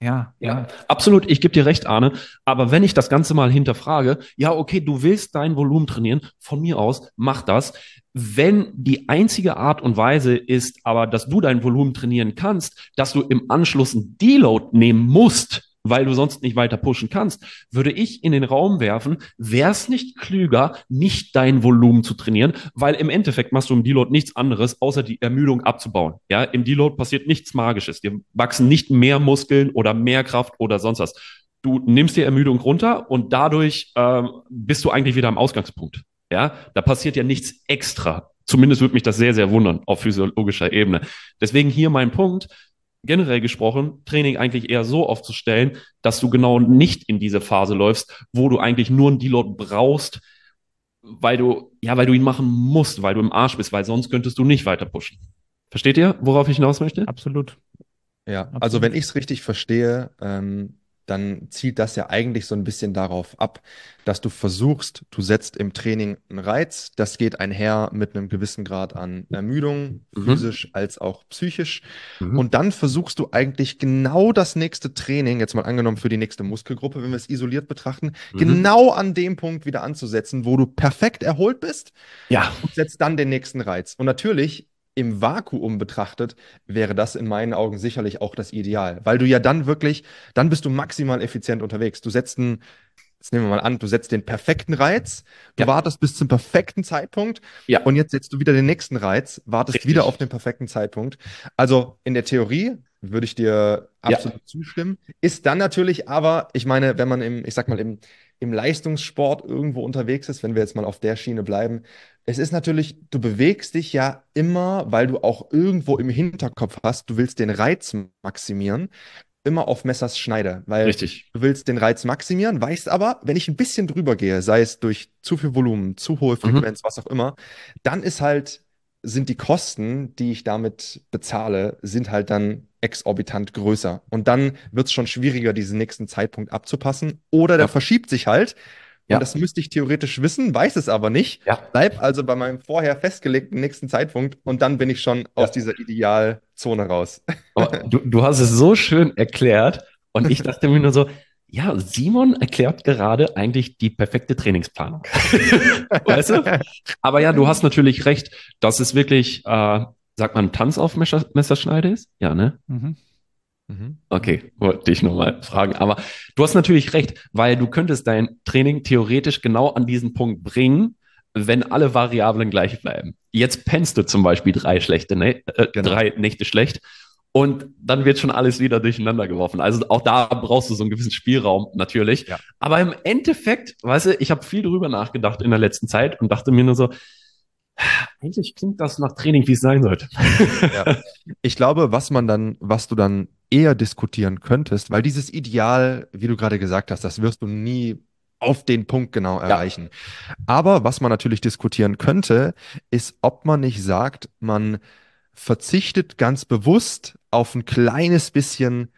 ja, ja, absolut. Ich gebe dir recht, Arne. Aber wenn ich das Ganze mal hinterfrage, ja, okay, du willst dein Volumen trainieren, von mir aus, mach das. Wenn die einzige Art und Weise ist, aber dass du dein Volumen trainieren kannst, dass du im Anschluss ein Deload nehmen musst, weil du sonst nicht weiter pushen kannst, würde ich in den Raum werfen, wäre es nicht klüger, nicht dein Volumen zu trainieren, weil im Endeffekt machst du im Deload nichts anderes, außer die Ermüdung abzubauen. Ja, im Deload passiert nichts Magisches. Dir wachsen nicht mehr Muskeln oder mehr Kraft oder sonst was. Du nimmst die Ermüdung runter und dadurch äh, bist du eigentlich wieder am Ausgangspunkt. Ja, da passiert ja nichts extra. Zumindest würde mich das sehr, sehr wundern auf physiologischer Ebene. Deswegen hier mein Punkt generell gesprochen, Training eigentlich eher so aufzustellen, dass du genau nicht in diese Phase läufst, wo du eigentlich nur einen Deload brauchst, weil du, ja, weil du ihn machen musst, weil du im Arsch bist, weil sonst könntest du nicht weiter pushen. Versteht ihr, worauf ich hinaus möchte? Absolut. Ja, Absolut. also wenn ich es richtig verstehe, ähm, dann zielt das ja eigentlich so ein bisschen darauf ab, dass du versuchst, du setzt im Training einen Reiz, das geht einher mit einem gewissen Grad an Ermüdung, mhm. physisch als auch psychisch. Mhm. Und dann versuchst du eigentlich genau das nächste Training, jetzt mal angenommen für die nächste Muskelgruppe, wenn wir es isoliert betrachten, mhm. genau an dem Punkt wieder anzusetzen, wo du perfekt erholt bist. Ja. Und setzt dann den nächsten Reiz. Und natürlich im Vakuum betrachtet, wäre das in meinen Augen sicherlich auch das Ideal, weil du ja dann wirklich, dann bist du maximal effizient unterwegs. Du setzt einen, jetzt nehmen wir mal an, du setzt den perfekten Reiz, du ja. wartest bis zum perfekten Zeitpunkt ja. und jetzt setzt du wieder den nächsten Reiz, wartest Richtig. wieder auf den perfekten Zeitpunkt. Also in der Theorie würde ich dir absolut ja. zustimmen. Ist dann natürlich aber, ich meine, wenn man im, ich sag mal, im, im Leistungssport irgendwo unterwegs ist, wenn wir jetzt mal auf der Schiene bleiben, es ist natürlich, du bewegst dich ja immer, weil du auch irgendwo im Hinterkopf hast, du willst den Reiz maximieren, immer auf Messers Schneide, weil Richtig. du willst den Reiz maximieren, weißt aber, wenn ich ein bisschen drüber gehe, sei es durch zu viel Volumen, zu hohe mhm. Frequenz, mhm. was auch immer, dann ist halt, sind die Kosten, die ich damit bezahle, sind halt dann exorbitant größer. Und dann wird es schon schwieriger, diesen nächsten Zeitpunkt abzupassen. Oder der ja. verschiebt sich halt, ja. Und das müsste ich theoretisch wissen, weiß es aber nicht. Ja. Bleib also bei meinem vorher festgelegten nächsten Zeitpunkt und dann bin ich schon ja. aus dieser Idealzone raus. Du, du hast es so schön erklärt und ich dachte mir nur so, ja, Simon erklärt gerade eigentlich die perfekte Trainingsplanung. weißt du? Aber ja, du hast natürlich recht, dass es wirklich, äh, sagt man, Tanz auf Messer, Messerschneide ist? Ja, ne? Mhm. Mhm. Okay, wollte ich nochmal fragen. Aber du hast natürlich recht, weil du könntest dein Training theoretisch genau an diesen Punkt bringen, wenn alle Variablen gleich bleiben. Jetzt pennst du zum Beispiel drei schlechte, äh, genau. drei Nächte schlecht und dann wird schon alles wieder durcheinander geworfen. Also auch da brauchst du so einen gewissen Spielraum natürlich. Ja. Aber im Endeffekt, weißt du, ich habe viel drüber nachgedacht in der letzten Zeit und dachte mir nur so, eigentlich klingt das nach Training, wie es sein sollte. Ja. Ich glaube, was man dann, was du dann eher diskutieren könntest, weil dieses Ideal, wie du gerade gesagt hast, das wirst du nie auf den Punkt genau erreichen. Ja. Aber was man natürlich diskutieren könnte, ist, ob man nicht sagt, man verzichtet ganz bewusst auf ein kleines bisschen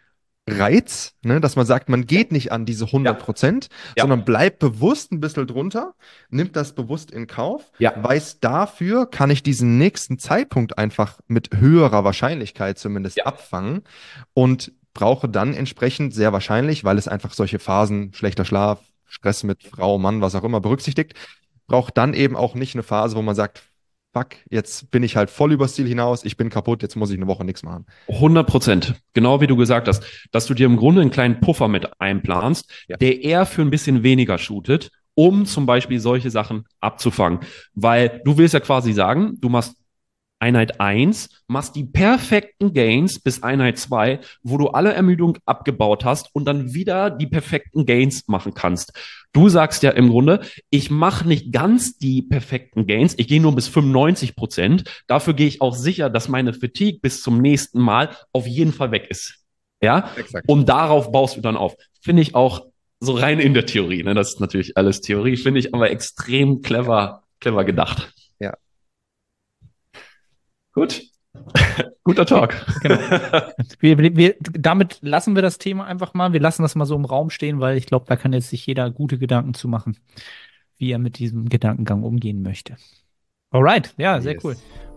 Reiz, ne, dass man sagt, man geht nicht an diese 100 Prozent, ja. sondern bleibt bewusst ein bisschen drunter, nimmt das bewusst in Kauf, ja. weiß dafür, kann ich diesen nächsten Zeitpunkt einfach mit höherer Wahrscheinlichkeit zumindest ja. abfangen und brauche dann entsprechend sehr wahrscheinlich, weil es einfach solche Phasen, schlechter Schlaf, Stress mit Frau, Mann, was auch immer berücksichtigt, braucht dann eben auch nicht eine Phase, wo man sagt, fuck, jetzt bin ich halt voll übers Ziel hinaus, ich bin kaputt, jetzt muss ich eine Woche nichts machen. 100 Prozent. Genau wie du gesagt hast, dass du dir im Grunde einen kleinen Puffer mit einplanst, ja. der eher für ein bisschen weniger shootet, um zum Beispiel solche Sachen abzufangen. Weil du willst ja quasi sagen, du machst Einheit 1, machst die perfekten Gains bis Einheit 2, wo du alle Ermüdung abgebaut hast und dann wieder die perfekten Gains machen kannst. Du sagst ja im Grunde, ich mache nicht ganz die perfekten Gains, ich gehe nur bis 95 Prozent. Dafür gehe ich auch sicher, dass meine Fatigue bis zum nächsten Mal auf jeden Fall weg ist. Ja, Exakt. und darauf baust du dann auf. Finde ich auch so rein in der Theorie. Ne? Das ist natürlich alles Theorie, finde ich aber extrem clever, clever gedacht. Gut. Guter Talk. Genau. Wir, wir, damit lassen wir das Thema einfach mal. Wir lassen das mal so im Raum stehen, weil ich glaube, da kann jetzt sich jeder gute Gedanken zu machen, wie er mit diesem Gedankengang umgehen möchte. Alright, ja, sehr yes. cool.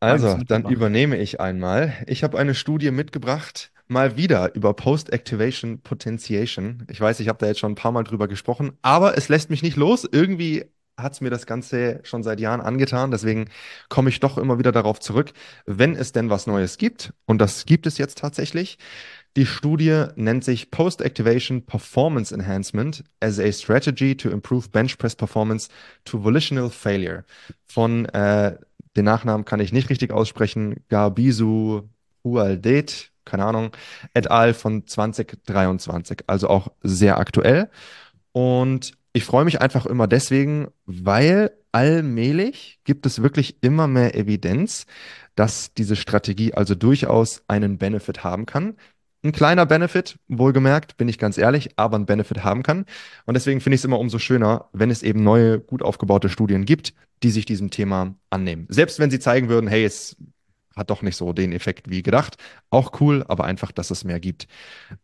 Also, dann übernehme ich einmal. Ich habe eine Studie mitgebracht, mal wieder über Post-Activation Potentiation. Ich weiß, ich habe da jetzt schon ein paar Mal drüber gesprochen, aber es lässt mich nicht los. Irgendwie hat es mir das Ganze schon seit Jahren angetan. Deswegen komme ich doch immer wieder darauf zurück, wenn es denn was Neues gibt. Und das gibt es jetzt tatsächlich. Die Studie nennt sich Post-Activation Performance Enhancement as a Strategy to Improve Bench Press Performance to Volitional Failure von äh, den Nachnamen kann ich nicht richtig aussprechen. Garbisu Hualdet, keine Ahnung, et al. von 2023. Also auch sehr aktuell. Und ich freue mich einfach immer deswegen, weil allmählich gibt es wirklich immer mehr Evidenz, dass diese Strategie also durchaus einen Benefit haben kann. Ein kleiner Benefit, wohlgemerkt, bin ich ganz ehrlich, aber ein Benefit haben kann. Und deswegen finde ich es immer umso schöner, wenn es eben neue, gut aufgebaute Studien gibt, die sich diesem Thema annehmen. Selbst wenn sie zeigen würden, hey, es hat doch nicht so den Effekt wie gedacht. Auch cool, aber einfach, dass es mehr gibt.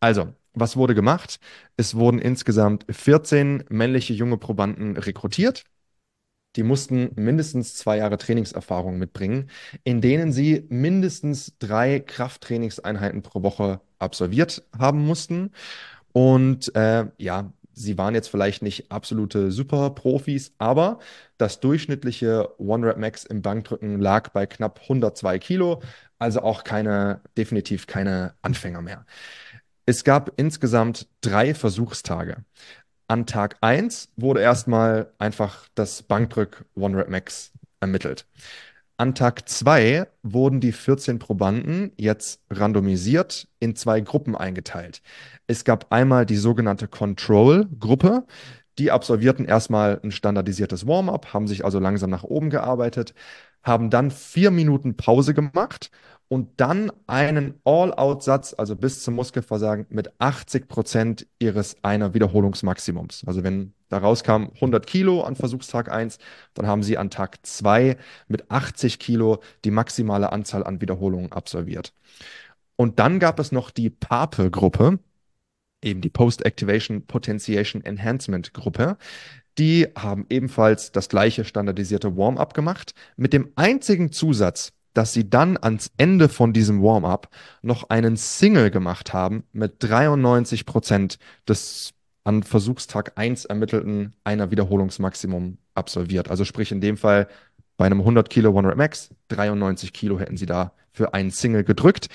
Also, was wurde gemacht? Es wurden insgesamt 14 männliche junge Probanden rekrutiert. Die mussten mindestens zwei Jahre Trainingserfahrung mitbringen, in denen sie mindestens drei Krafttrainingseinheiten pro Woche absolviert haben mussten. Und äh, ja, sie waren jetzt vielleicht nicht absolute Superprofis, aber das durchschnittliche One-Rep Max im Bankdrücken lag bei knapp 102 Kilo, also auch keine, definitiv keine Anfänger mehr. Es gab insgesamt drei Versuchstage. An Tag 1 wurde erstmal einfach das Bankdrück One-Rep Max ermittelt. An Tag 2 wurden die 14 Probanden jetzt randomisiert in zwei Gruppen eingeteilt. Es gab einmal die sogenannte Control-Gruppe. Die absolvierten erstmal ein standardisiertes Warm-up, haben sich also langsam nach oben gearbeitet, haben dann vier Minuten Pause gemacht und dann einen All-Out-Satz, also bis zum Muskelversagen, mit 80 Prozent ihres einer Wiederholungsmaximums. Also wenn Da rauskam 100 Kilo an Versuchstag 1. Dann haben sie an Tag 2 mit 80 Kilo die maximale Anzahl an Wiederholungen absolviert. Und dann gab es noch die PAPE-Gruppe, eben die Post-Activation Potentiation Enhancement Gruppe. Die haben ebenfalls das gleiche standardisierte Warm-up gemacht, mit dem einzigen Zusatz, dass sie dann ans Ende von diesem Warm-up noch einen Single gemacht haben mit 93 Prozent des an Versuchstag 1 ermittelten einer Wiederholungsmaximum absolviert. Also sprich in dem Fall bei einem 100 Kilo One Rep Max 93 Kilo hätten sie da für einen Single gedrückt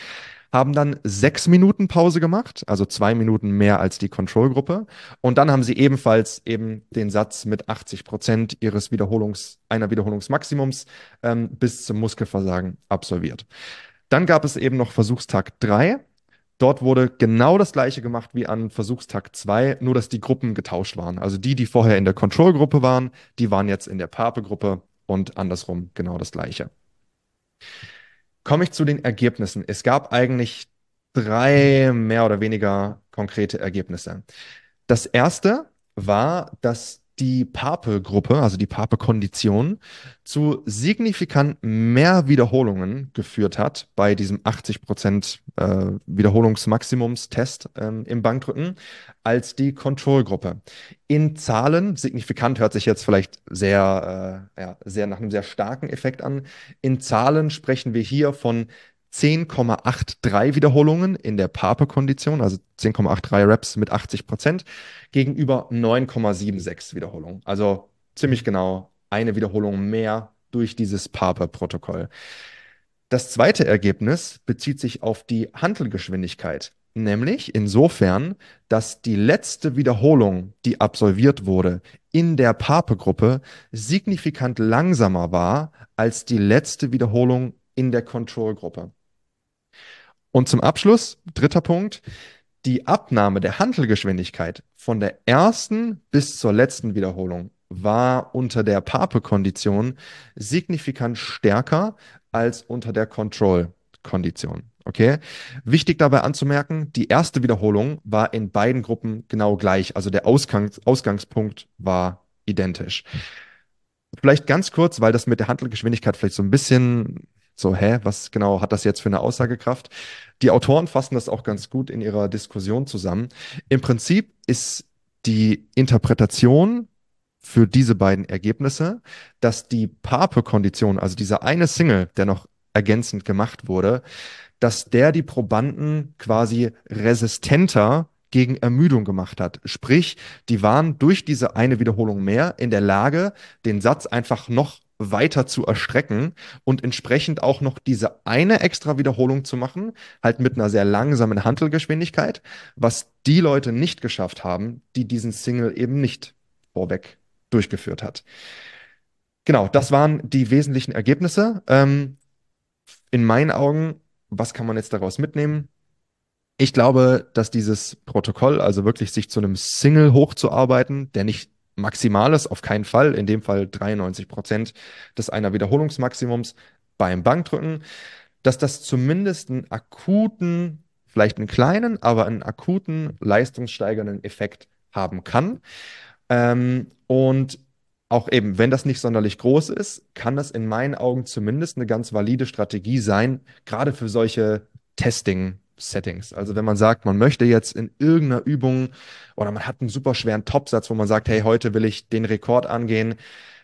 haben dann sechs Minuten Pause gemacht, also zwei Minuten mehr als die Kontrollgruppe. Und dann haben sie ebenfalls eben den Satz mit 80 Prozent ihres Wiederholungs, einer Wiederholungsmaximums ähm, bis zum Muskelversagen absolviert. Dann gab es eben noch Versuchstag drei. Dort wurde genau das gleiche gemacht wie an Versuchstag 2, nur dass die Gruppen getauscht waren. Also die, die vorher in der Kontrollgruppe waren, die waren jetzt in der Pape-Gruppe und andersrum genau das gleiche komme ich zu den Ergebnissen. Es gab eigentlich drei mehr oder weniger konkrete Ergebnisse. Das erste war, dass die Pape-Gruppe, also die Pape-Kondition, zu signifikant mehr Wiederholungen geführt hat bei diesem 80% äh, Wiederholungsmaximumstest ähm, im Bankdrücken als die Kontrollgruppe. In Zahlen, signifikant hört sich jetzt vielleicht sehr, äh, ja, sehr nach einem sehr starken Effekt an. In Zahlen sprechen wir hier von 10,83 Wiederholungen in der Pape-Kondition, also 10,83 Reps mit 80 Prozent, gegenüber 9,76 Wiederholungen. Also ziemlich genau eine Wiederholung mehr durch dieses Pape-Protokoll. Das zweite Ergebnis bezieht sich auf die Handelgeschwindigkeit, nämlich insofern, dass die letzte Wiederholung, die absolviert wurde, in der Pape-Gruppe signifikant langsamer war als die letzte Wiederholung in der Control-Gruppe. Und zum Abschluss, dritter Punkt, die Abnahme der Handelgeschwindigkeit von der ersten bis zur letzten Wiederholung war unter der Pape-Kondition signifikant stärker als unter der Control-Kondition. Okay? Wichtig dabei anzumerken, die erste Wiederholung war in beiden Gruppen genau gleich. Also der Ausgangs Ausgangspunkt war identisch. Vielleicht ganz kurz, weil das mit der Handelgeschwindigkeit vielleicht so ein bisschen so, hä, was genau hat das jetzt für eine Aussagekraft? Die Autoren fassen das auch ganz gut in ihrer Diskussion zusammen. Im Prinzip ist die Interpretation für diese beiden Ergebnisse, dass die Pape-Kondition, also dieser eine Single, der noch ergänzend gemacht wurde, dass der die Probanden quasi resistenter gegen Ermüdung gemacht hat. Sprich, die waren durch diese eine Wiederholung mehr in der Lage, den Satz einfach noch weiter zu erstrecken und entsprechend auch noch diese eine extra Wiederholung zu machen, halt mit einer sehr langsamen Handelgeschwindigkeit, was die Leute nicht geschafft haben, die diesen Single eben nicht vorweg durchgeführt hat. Genau, das waren die wesentlichen Ergebnisse. Ähm, in meinen Augen, was kann man jetzt daraus mitnehmen? Ich glaube, dass dieses Protokoll, also wirklich sich zu einem Single hochzuarbeiten, der nicht Maximales auf keinen Fall, in dem Fall 93 Prozent des einer Wiederholungsmaximums beim Bankdrücken, dass das zumindest einen akuten, vielleicht einen kleinen, aber einen akuten leistungssteigernden Effekt haben kann. Ähm, und auch eben, wenn das nicht sonderlich groß ist, kann das in meinen Augen zumindest eine ganz valide Strategie sein, gerade für solche Testing- Settings. Also wenn man sagt, man möchte jetzt in irgendeiner Übung oder man hat einen super schweren Topsatz, wo man sagt, hey, heute will ich den Rekord angehen.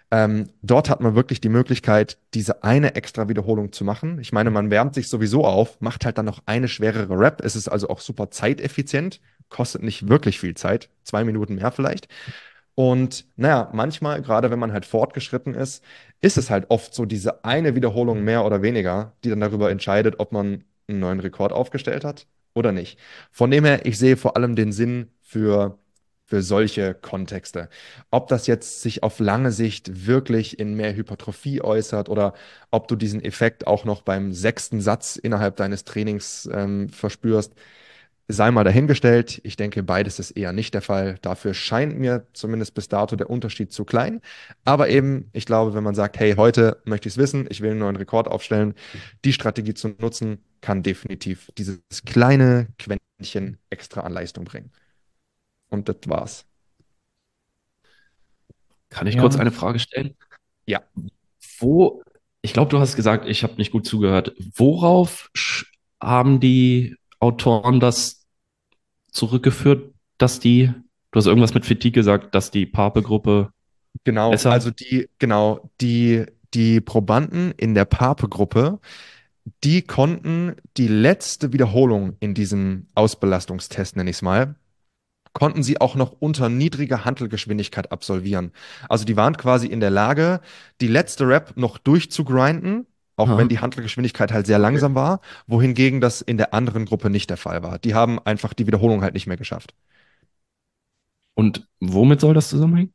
Ähm, dort hat man wirklich die Möglichkeit, diese eine extra Wiederholung zu machen. Ich meine, man wärmt sich sowieso auf, macht halt dann noch eine schwerere Rap. Es ist also auch super zeiteffizient, kostet nicht wirklich viel Zeit, zwei Minuten mehr vielleicht. Und naja, manchmal, gerade wenn man halt fortgeschritten ist, ist es halt oft so diese eine Wiederholung mehr oder weniger, die dann darüber entscheidet, ob man einen neuen Rekord aufgestellt hat oder nicht. Von dem her, ich sehe vor allem den Sinn für, für solche Kontexte. Ob das jetzt sich auf lange Sicht wirklich in mehr Hypertrophie äußert oder ob du diesen Effekt auch noch beim sechsten Satz innerhalb deines Trainings ähm, verspürst, sei mal dahingestellt. Ich denke, beides ist eher nicht der Fall. Dafür scheint mir zumindest bis dato der Unterschied zu klein. Aber eben, ich glaube, wenn man sagt, hey, heute möchte ich es wissen, ich will einen neuen Rekord aufstellen, die Strategie zu nutzen, kann definitiv dieses kleine Quäntchen extra an Leistung bringen. Und das war's. Kann ich Ja. kurz eine Frage stellen? Ja. Wo, ich glaube, du hast gesagt, ich habe nicht gut zugehört. Worauf haben die Autoren das zurückgeführt, dass die, du hast irgendwas mit Fatigue gesagt, dass die Pape-Gruppe, Genau, Besser? also die, genau, die, die Probanden in der Pape-Gruppe, die konnten die letzte Wiederholung in diesem Ausbelastungstest, nenne ich es mal, konnten sie auch noch unter niedriger Hantelgeschwindigkeit absolvieren. Also die waren quasi in der Lage, die letzte Rep noch durchzugrinden, auch Aha. wenn die Hantelgeschwindigkeit halt sehr langsam war, wohingegen das in der anderen Gruppe nicht der Fall war. Die haben einfach die Wiederholung halt nicht mehr geschafft. und womit soll das zusammenhängen?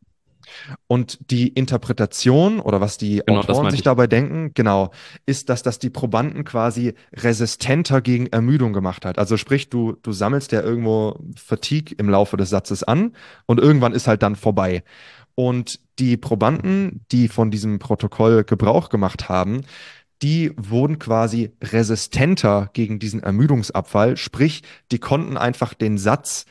Und die Interpretation oder was die Genau, Autoren sich ich. dabei denken, genau, ist, dass das die Probanden quasi resistenter gegen Ermüdung gemacht hat. Also sprich, du, du sammelst ja irgendwo Fatigue im Laufe des Satzes an und irgendwann ist halt dann vorbei. Und die Probanden, die von diesem Protokoll Gebrauch gemacht haben, die wurden quasi resistenter gegen diesen Ermüdungsabfall, sprich, die konnten einfach den Satz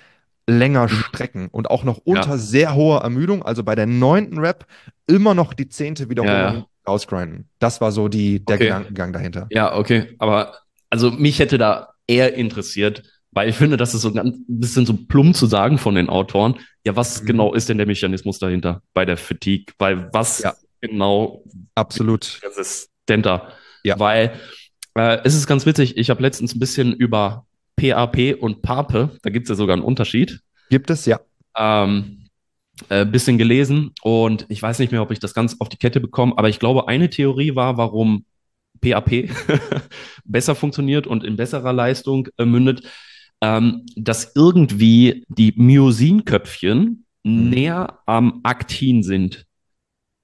länger strecken und auch noch unter sehr hoher Ermüdung, also bei der neunten Rep, immer noch die zehnte Wiederholung Ja, ja. rausgrinden. Das war so die, der Okay. Gedankengang dahinter. Ja, okay, aber also mich hätte da eher interessiert, weil ich finde, das ist so ganz ein bisschen so plump zu sagen von den Autoren. Ja, was Mhm. genau ist denn der Mechanismus dahinter bei der Fatigue? Weil was Ja. genau Absolut. resistenter? Ja. Weil äh, es ist ganz witzig, ich habe letztens ein bisschen über PAP und PAPE, da gibt es ja sogar einen Unterschied, Gibt es, ja. ähm, äh, bisschen gelesen und ich weiß nicht mehr, ob ich das ganz auf die Kette bekomme, aber ich glaube, eine Theorie war, warum PAP besser funktioniert und in besserer Leistung äh, mündet, ähm, dass irgendwie die Myosinköpfchen Mhm. näher am Aktin sind,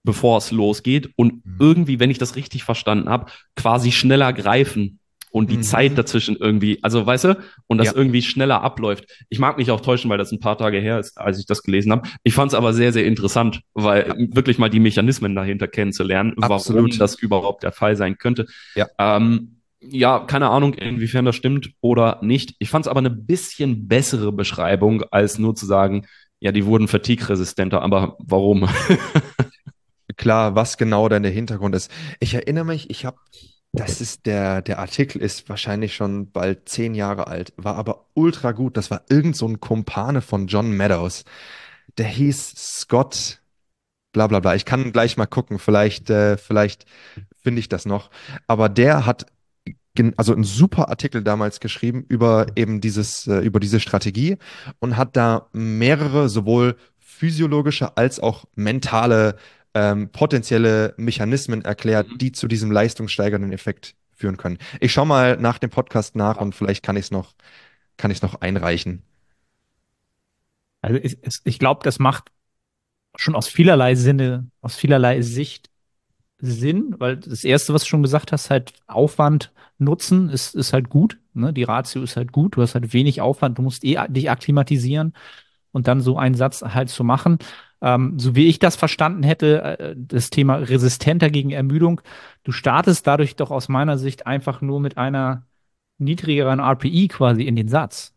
bevor es losgeht und Mhm. irgendwie, wenn ich das richtig verstanden habe, quasi schneller greifen und die Mhm. Zeit dazwischen irgendwie, also weißt du, und das Ja. irgendwie schneller abläuft. Ich mag mich auch täuschen, weil das ein paar Tage her ist, als ich das gelesen habe. Ich fand es aber sehr, sehr interessant, weil Ja. wirklich mal die Mechanismen dahinter kennenzulernen, warum Absolut. das überhaupt der Fall sein könnte. Ja. Ähm, ja, keine Ahnung, inwiefern das stimmt oder nicht. Ich fand es aber eine bisschen bessere Beschreibung, als nur zu sagen, ja, die wurden fatigue-resistenter, aber warum? Klar, was genau der Hintergrund ist. Ich erinnere mich, ich habe, das ist der, der Artikel ist wahrscheinlich schon bald zehn Jahre alt, war aber ultra gut. Das war irgend so ein Kumpane von John Meadows. Der hieß Scott, bla bla bla. Ich kann gleich mal gucken, vielleicht, äh, vielleicht finde ich das noch. Aber der hat also einen super Artikel damals geschrieben über eben dieses, äh, über diese Strategie und hat da mehrere sowohl physiologische als auch mentale ähm, potenzielle Mechanismen erklärt, Mhm. die zu diesem leistungssteigernden Effekt führen können. Ich schaue mal nach dem Podcast nach und vielleicht kann ich es noch, kann ich es noch einreichen. Also ich, ich glaube, das macht schon aus vielerlei Sinne, aus vielerlei Sicht Sinn, weil das Erste, was du schon gesagt hast, halt Aufwand nutzen, ist, ist halt gut. Ne? Die Ratio ist halt gut. Du hast halt wenig Aufwand. Du musst eh dich akklimatisieren und dann so einen Satz halt zu machen. Ähm, so wie ich das verstanden hätte, äh, das Thema resistenter gegen Ermüdung. Du startest dadurch doch aus meiner Sicht einfach nur mit einer niedrigeren RPI quasi in den Satz.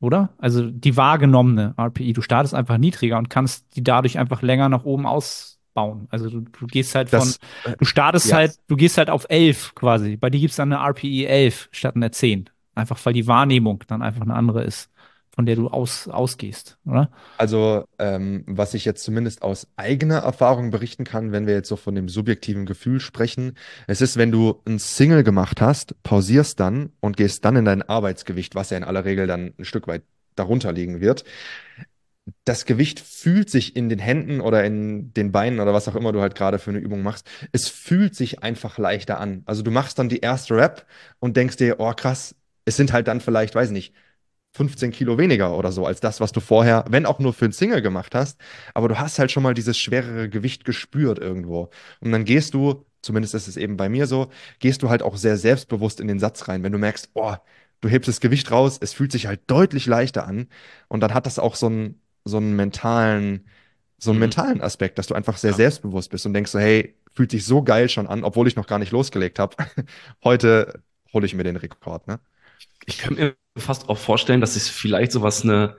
Oder? Also die wahrgenommene RPI. Du startest einfach niedriger und kannst die dadurch einfach länger nach oben ausbauen. Also du, du gehst halt von, Das, äh, du startest ja. halt, du gehst halt auf 11 quasi. Bei dir gibt's dann eine RPI 11 statt einer 10. Einfach weil die Wahrnehmung dann einfach eine andere ist, von der du aus, ausgehst, oder? Also, ähm, was ich jetzt zumindest aus eigener Erfahrung berichten kann, wenn wir jetzt so von dem subjektiven Gefühl sprechen, es ist, wenn du ein Single gemacht hast, pausierst dann und gehst dann in dein Arbeitsgewicht, was ja in aller Regel dann ein Stück weit darunter liegen wird. Das Gewicht fühlt sich in den Händen oder in den Beinen oder was auch immer du halt gerade für eine Übung machst, es fühlt sich einfach leichter an. Also du machst dann die erste Rep und denkst dir, oh krass, es sind halt dann vielleicht, weiß nicht, 15 Kilo weniger oder so als das, was du vorher, wenn auch nur für ein Single gemacht hast. Aber du hast halt schon mal dieses schwerere Gewicht gespürt irgendwo. Und dann gehst du, zumindest ist es eben bei mir so, gehst du halt auch sehr selbstbewusst in den Satz rein. Wenn du merkst, oh, du hebst das Gewicht raus, es fühlt sich halt deutlich leichter an. Und dann hat das auch so einen, so einen mentalen, so einen Mhm. mentalen Aspekt, dass du einfach sehr Ja. selbstbewusst bist und denkst so, hey, fühlt sich so geil schon an, obwohl ich noch gar nicht losgelegt habe. Heute hole ich mir den Rekord, ne? Ich könnte mir fast auch vorstellen, dass es vielleicht sowas eine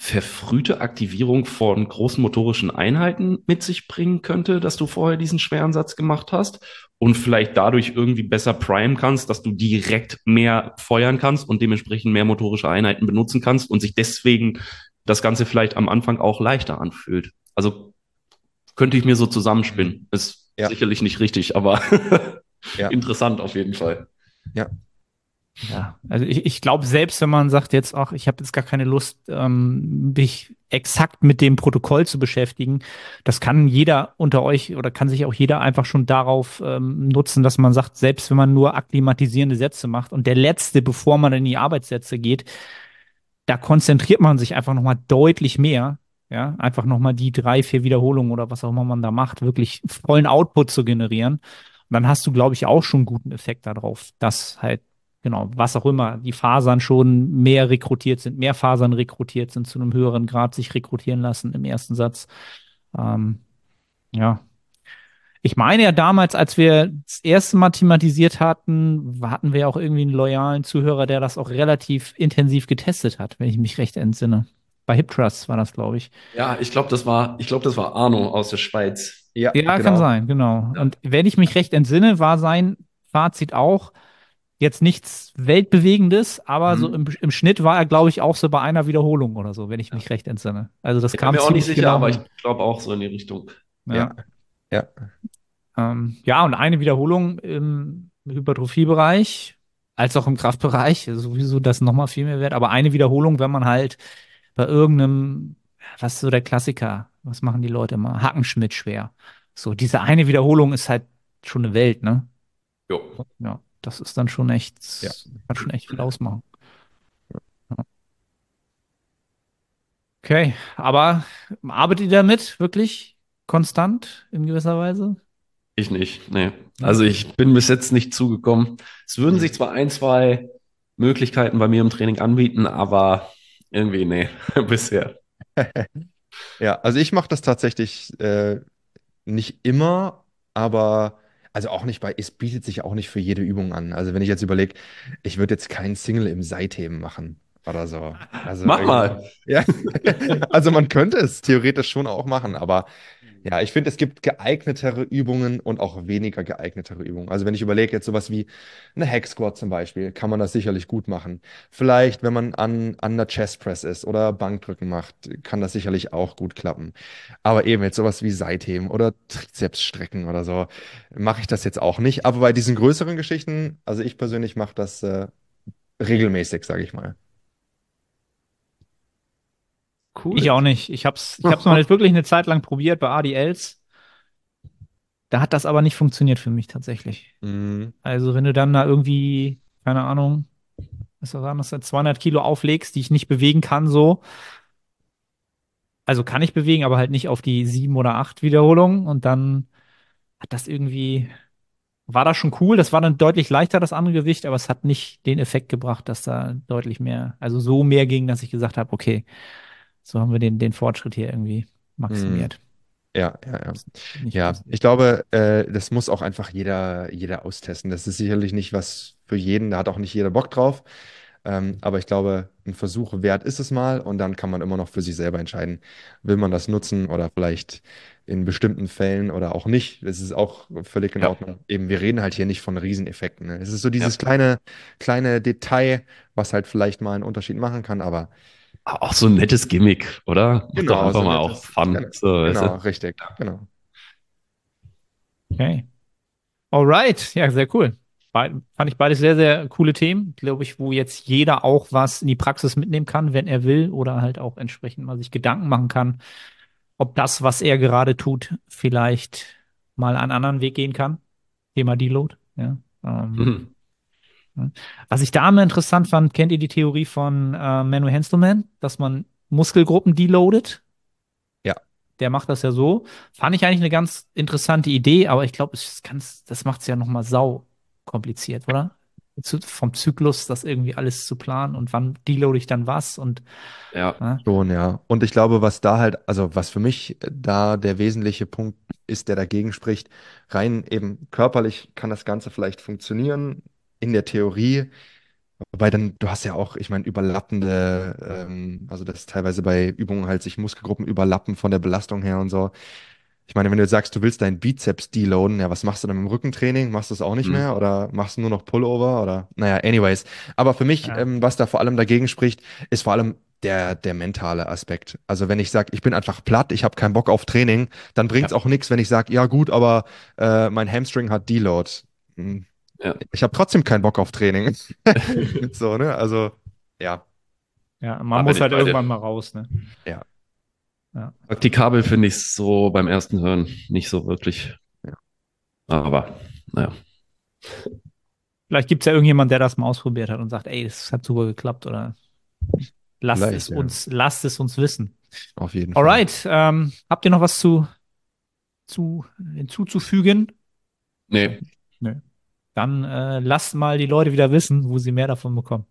verfrühte Aktivierung von großen motorischen Einheiten mit sich bringen könnte, dass du vorher diesen schweren Satz gemacht hast und vielleicht dadurch irgendwie besser prime kannst, dass du direkt mehr feuern kannst und dementsprechend mehr motorische Einheiten benutzen kannst und sich deswegen das Ganze vielleicht am Anfang auch leichter anfühlt. Also könnte ich mir so zusammenspinnen. Ist ja. sicherlich nicht richtig, aber ja. interessant auf jeden Fall. Ja, ja, also ich, ich glaube, selbst wenn man sagt jetzt, ach, ich habe jetzt gar keine Lust, ähm, mich exakt mit dem Protokoll zu beschäftigen, das kann jeder unter euch oder kann sich auch jeder einfach schon darauf ähm, nutzen, dass man sagt, selbst wenn man nur akklimatisierende Sätze macht und der letzte, bevor man in die Arbeitssätze geht, da konzentriert man sich einfach nochmal deutlich mehr, ja, einfach nochmal die drei, vier Wiederholungen oder was auch immer man da macht, wirklich vollen Output zu generieren. Und dann hast du, glaube ich, auch schon guten Effekt darauf, dass halt genau, was auch immer, die Fasern schon mehr rekrutiert sind, mehr Fasern rekrutiert sind, zu einem höheren Grad sich rekrutieren lassen im ersten Satz. Ähm, ja. Ich meine ja damals, als wir das erste Mal thematisiert hatten, hatten wir auch irgendwie einen loyalen Zuhörer, der das auch relativ intensiv getestet hat, wenn ich mich recht entsinne. Bei HipTrust war das, glaube ich. Ja, ich glaube, das war, ich glaube, das war Arno aus der Schweiz. Ja, ja genau. kann sein, genau. Ja. Und wenn ich mich recht entsinne, war sein Fazit auch, jetzt nichts Weltbewegendes, aber mhm. so im, im, Schnitt war er, glaube ich, auch so bei einer Wiederholung oder so, wenn ich mich recht entsinne. Also das ich kam bin mir auch nicht sicher, genau. aber ich glaube auch so in die Richtung. Ja. Ja. Ja, ähm, ja und eine Wiederholung im Hypertrophiebereich, als auch im Kraftbereich, sowieso das nochmal viel mehr wert, aber eine Wiederholung, wenn man halt bei irgendeinem, was ist so der Klassiker, was machen die Leute immer? Hackenschmidt schwer. So, diese eine Wiederholung ist halt schon eine Welt, ne? Jo. Ja. Das ist dann schon echt, ja. kann schon echt viel ausmachen. Okay, aber arbeitet ihr damit wirklich konstant in gewisser Weise? Ich nicht, nee. Also ich bin bis jetzt nicht zugekommen. Es würden sich zwar ein, zwei Möglichkeiten bei mir im Training anbieten, aber irgendwie nee, bisher. ja, also ich mache das tatsächlich äh, nicht immer, aber also auch nicht bei, es bietet sich auch nicht für jede Übung an. Also wenn ich jetzt überlege, ich würde jetzt keinen Single im Seitheben machen oder so. Also Mach mal. Ja, also man könnte es theoretisch schon auch machen, aber ja, ich finde, es gibt geeignetere Übungen und auch weniger geeignetere Übungen. Also wenn ich überlege jetzt sowas wie eine Hack Squat zum Beispiel, kann man das sicherlich gut machen. Vielleicht, wenn man an, an der Chest Press ist oder Bankdrücken macht, kann das sicherlich auch gut klappen. Aber eben jetzt sowas wie Seitheben oder Trizepsstrecken oder so, mache ich das jetzt auch nicht. Aber bei diesen größeren Geschichten, also ich persönlich mache das äh, regelmäßig, sage ich mal. Cool. Ich auch nicht. Ich habe es ich hab's mal wirklich eine Zeit lang probiert bei ADLs. Da hat das aber nicht funktioniert für mich tatsächlich. Mhm. Also wenn du dann da irgendwie, keine Ahnung, was war das, 200 Kilo auflegst, die ich nicht bewegen kann, so. Also kann ich bewegen, aber halt nicht auf die sieben oder acht Wiederholungen. Und dann hat das irgendwie, war das schon cool. Das war dann deutlich leichter, das andere Gewicht, aber es hat nicht den Effekt gebracht, dass da deutlich mehr, also so mehr ging, dass ich gesagt habe, okay, so haben wir den, den Fortschritt hier irgendwie maximiert. Hm. Ja, ja, ja. Ja, ich glaube, äh, das muss auch einfach jeder, jeder austesten. Das ist sicherlich nicht was für jeden, da hat auch nicht jeder Bock drauf. Ähm, aber ich glaube, ein Versuch wert ist es mal und dann kann man immer noch für sich selber entscheiden, will man das nutzen oder vielleicht in bestimmten Fällen oder auch nicht. Das ist auch völlig in Ordnung. Eben, wir reden halt hier nicht von Rieseneffekten. Ne? Es ist so dieses ja. kleine, kleine Detail, was halt vielleicht mal einen Unterschied machen kann, aber auch so ein nettes Gimmick, oder? Genau, doch einfach so mal auch Fun. Genau, so, genau richtig, genau. Okay. Alright, ja, sehr cool. Be fand ich beides sehr, sehr coole Themen, glaube ich, wo jetzt jeder auch was in die Praxis mitnehmen kann, wenn er will, oder halt auch entsprechend mal sich Gedanken machen kann, ob das, was er gerade tut, vielleicht mal einen anderen Weg gehen kann. Thema Deload, ja. Ähm, mhm. Was ich da immer interessant fand, kennt ihr die Theorie von äh, Manu Henselman, dass man Muskelgruppen deloadet? Ja. Der macht das ja so. Fand ich eigentlich eine ganz interessante Idee, aber ich glaube, das macht es ja nochmal sau kompliziert, oder? vom Zyklus, das irgendwie alles zu planen und wann deload ich dann was und ja, ja, schon, ja. Und ich glaube, was da halt, also was für mich da der wesentliche Punkt ist, der dagegen spricht, rein eben körperlich kann das Ganze vielleicht funktionieren, in der Theorie, Wobei dann, du hast ja auch, ich meine, überlappende, ähm, also das teilweise bei Übungen halt sich Muskelgruppen überlappen von der Belastung her und so. Ich meine, wenn du jetzt sagst, du willst deinen Bizeps deloaden, ja, was machst du dann im Rückentraining? Machst du das auch nicht Mhm. mehr oder machst du nur noch Pullover oder, naja, anyways. Aber für mich, Ja. ähm, was da vor allem dagegen spricht, ist vor allem der, der mentale Aspekt. Also wenn ich sage, ich bin einfach platt, ich habe keinen Bock auf Training, dann bringt's Ja. auch nichts, wenn ich sage, ja gut, aber äh, mein Hamstring hat Deload. Hm. Ja. Ich habe trotzdem keinen Bock auf Training. so, ne? Also, ja. Ja, man Aber muss halt bei dir. irgendwann mal raus, ne? Praktikabel finde ich so beim ersten Hören nicht so wirklich. Ja. Aber, naja. Vielleicht gibt's ja irgendjemand, der das mal ausprobiert hat und sagt, ey, das hat super geklappt oder lasst Vielleicht, es ja. uns, lasst es uns wissen. Auf jeden Fall. Alright, ähm, habt ihr noch was zu, zu hinzuzufügen? Nee, Dann äh, lasst mal die Leute wieder wissen, wo sie mehr davon bekommen.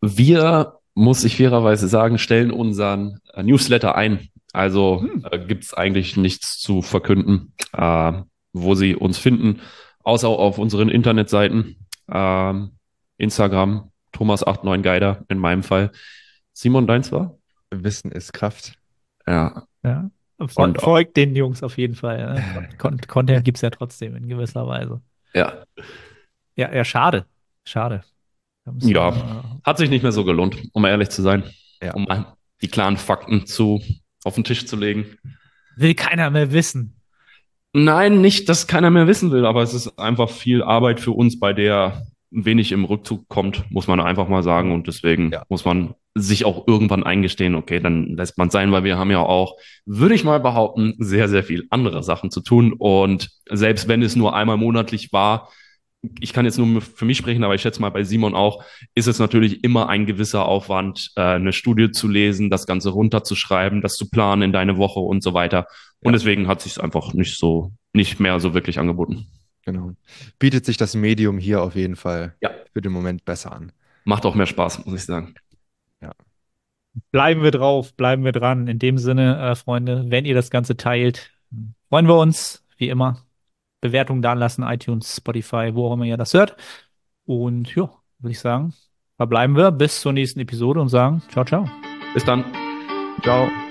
Wir, muss ich fairerweise sagen, stellen unseren äh, Newsletter ein. Also Hm. äh, gibt es eigentlich nichts zu verkünden, äh, wo Sie uns finden, außer auf unseren Internetseiten. Ähm, Instagram, Thomas89Guider in meinem Fall. Simon, deins war? Wissen ist Kraft. Ja. Ja. Folgt den Jungs auf jeden Fall. Ne? Con Content gibt's ja trotzdem in gewisser Weise. Ja. Ja, ja, schade. Schade. Ja. wir- Hat sich nicht mehr so gelohnt, um ehrlich zu sein. Ja. Um mal die klaren Fakten zu, auf den Tisch zu legen. Will keiner mehr wissen. Nein, nicht, dass keiner mehr wissen will, aber es ist einfach viel Arbeit für uns, bei der wenig im Rückzug kommt, muss man einfach mal sagen. Und deswegen Ja. muss man sich auch irgendwann eingestehen, okay, dann lässt man sein, weil wir haben ja auch, würde ich mal behaupten, sehr, sehr viel andere Sachen zu tun. Und selbst wenn es nur einmal monatlich war, ich kann jetzt nur für mich sprechen, aber ich schätze mal bei Simon auch, ist es natürlich immer ein gewisser Aufwand, äh, eine Studie zu lesen, das Ganze runterzuschreiben, das zu planen in deine Woche und so weiter. Und Ja. deswegen hat sich einfach nicht so, nicht mehr so wirklich angeboten. Genau. Bietet sich das Medium hier auf jeden Fall Ja. für den Moment besser an. Macht auch mehr Spaß, muss ich sagen. Bleiben wir drauf, bleiben wir dran. In dem Sinne, äh, Freunde, wenn ihr das Ganze teilt, freuen wir uns, wie immer. Bewertungen da lassen, iTunes, Spotify, wo auch immer ihr das hört. Und ja, würde ich sagen, verbleiben wir bis zur nächsten Episode und sagen ciao, ciao. Bis dann. Ciao.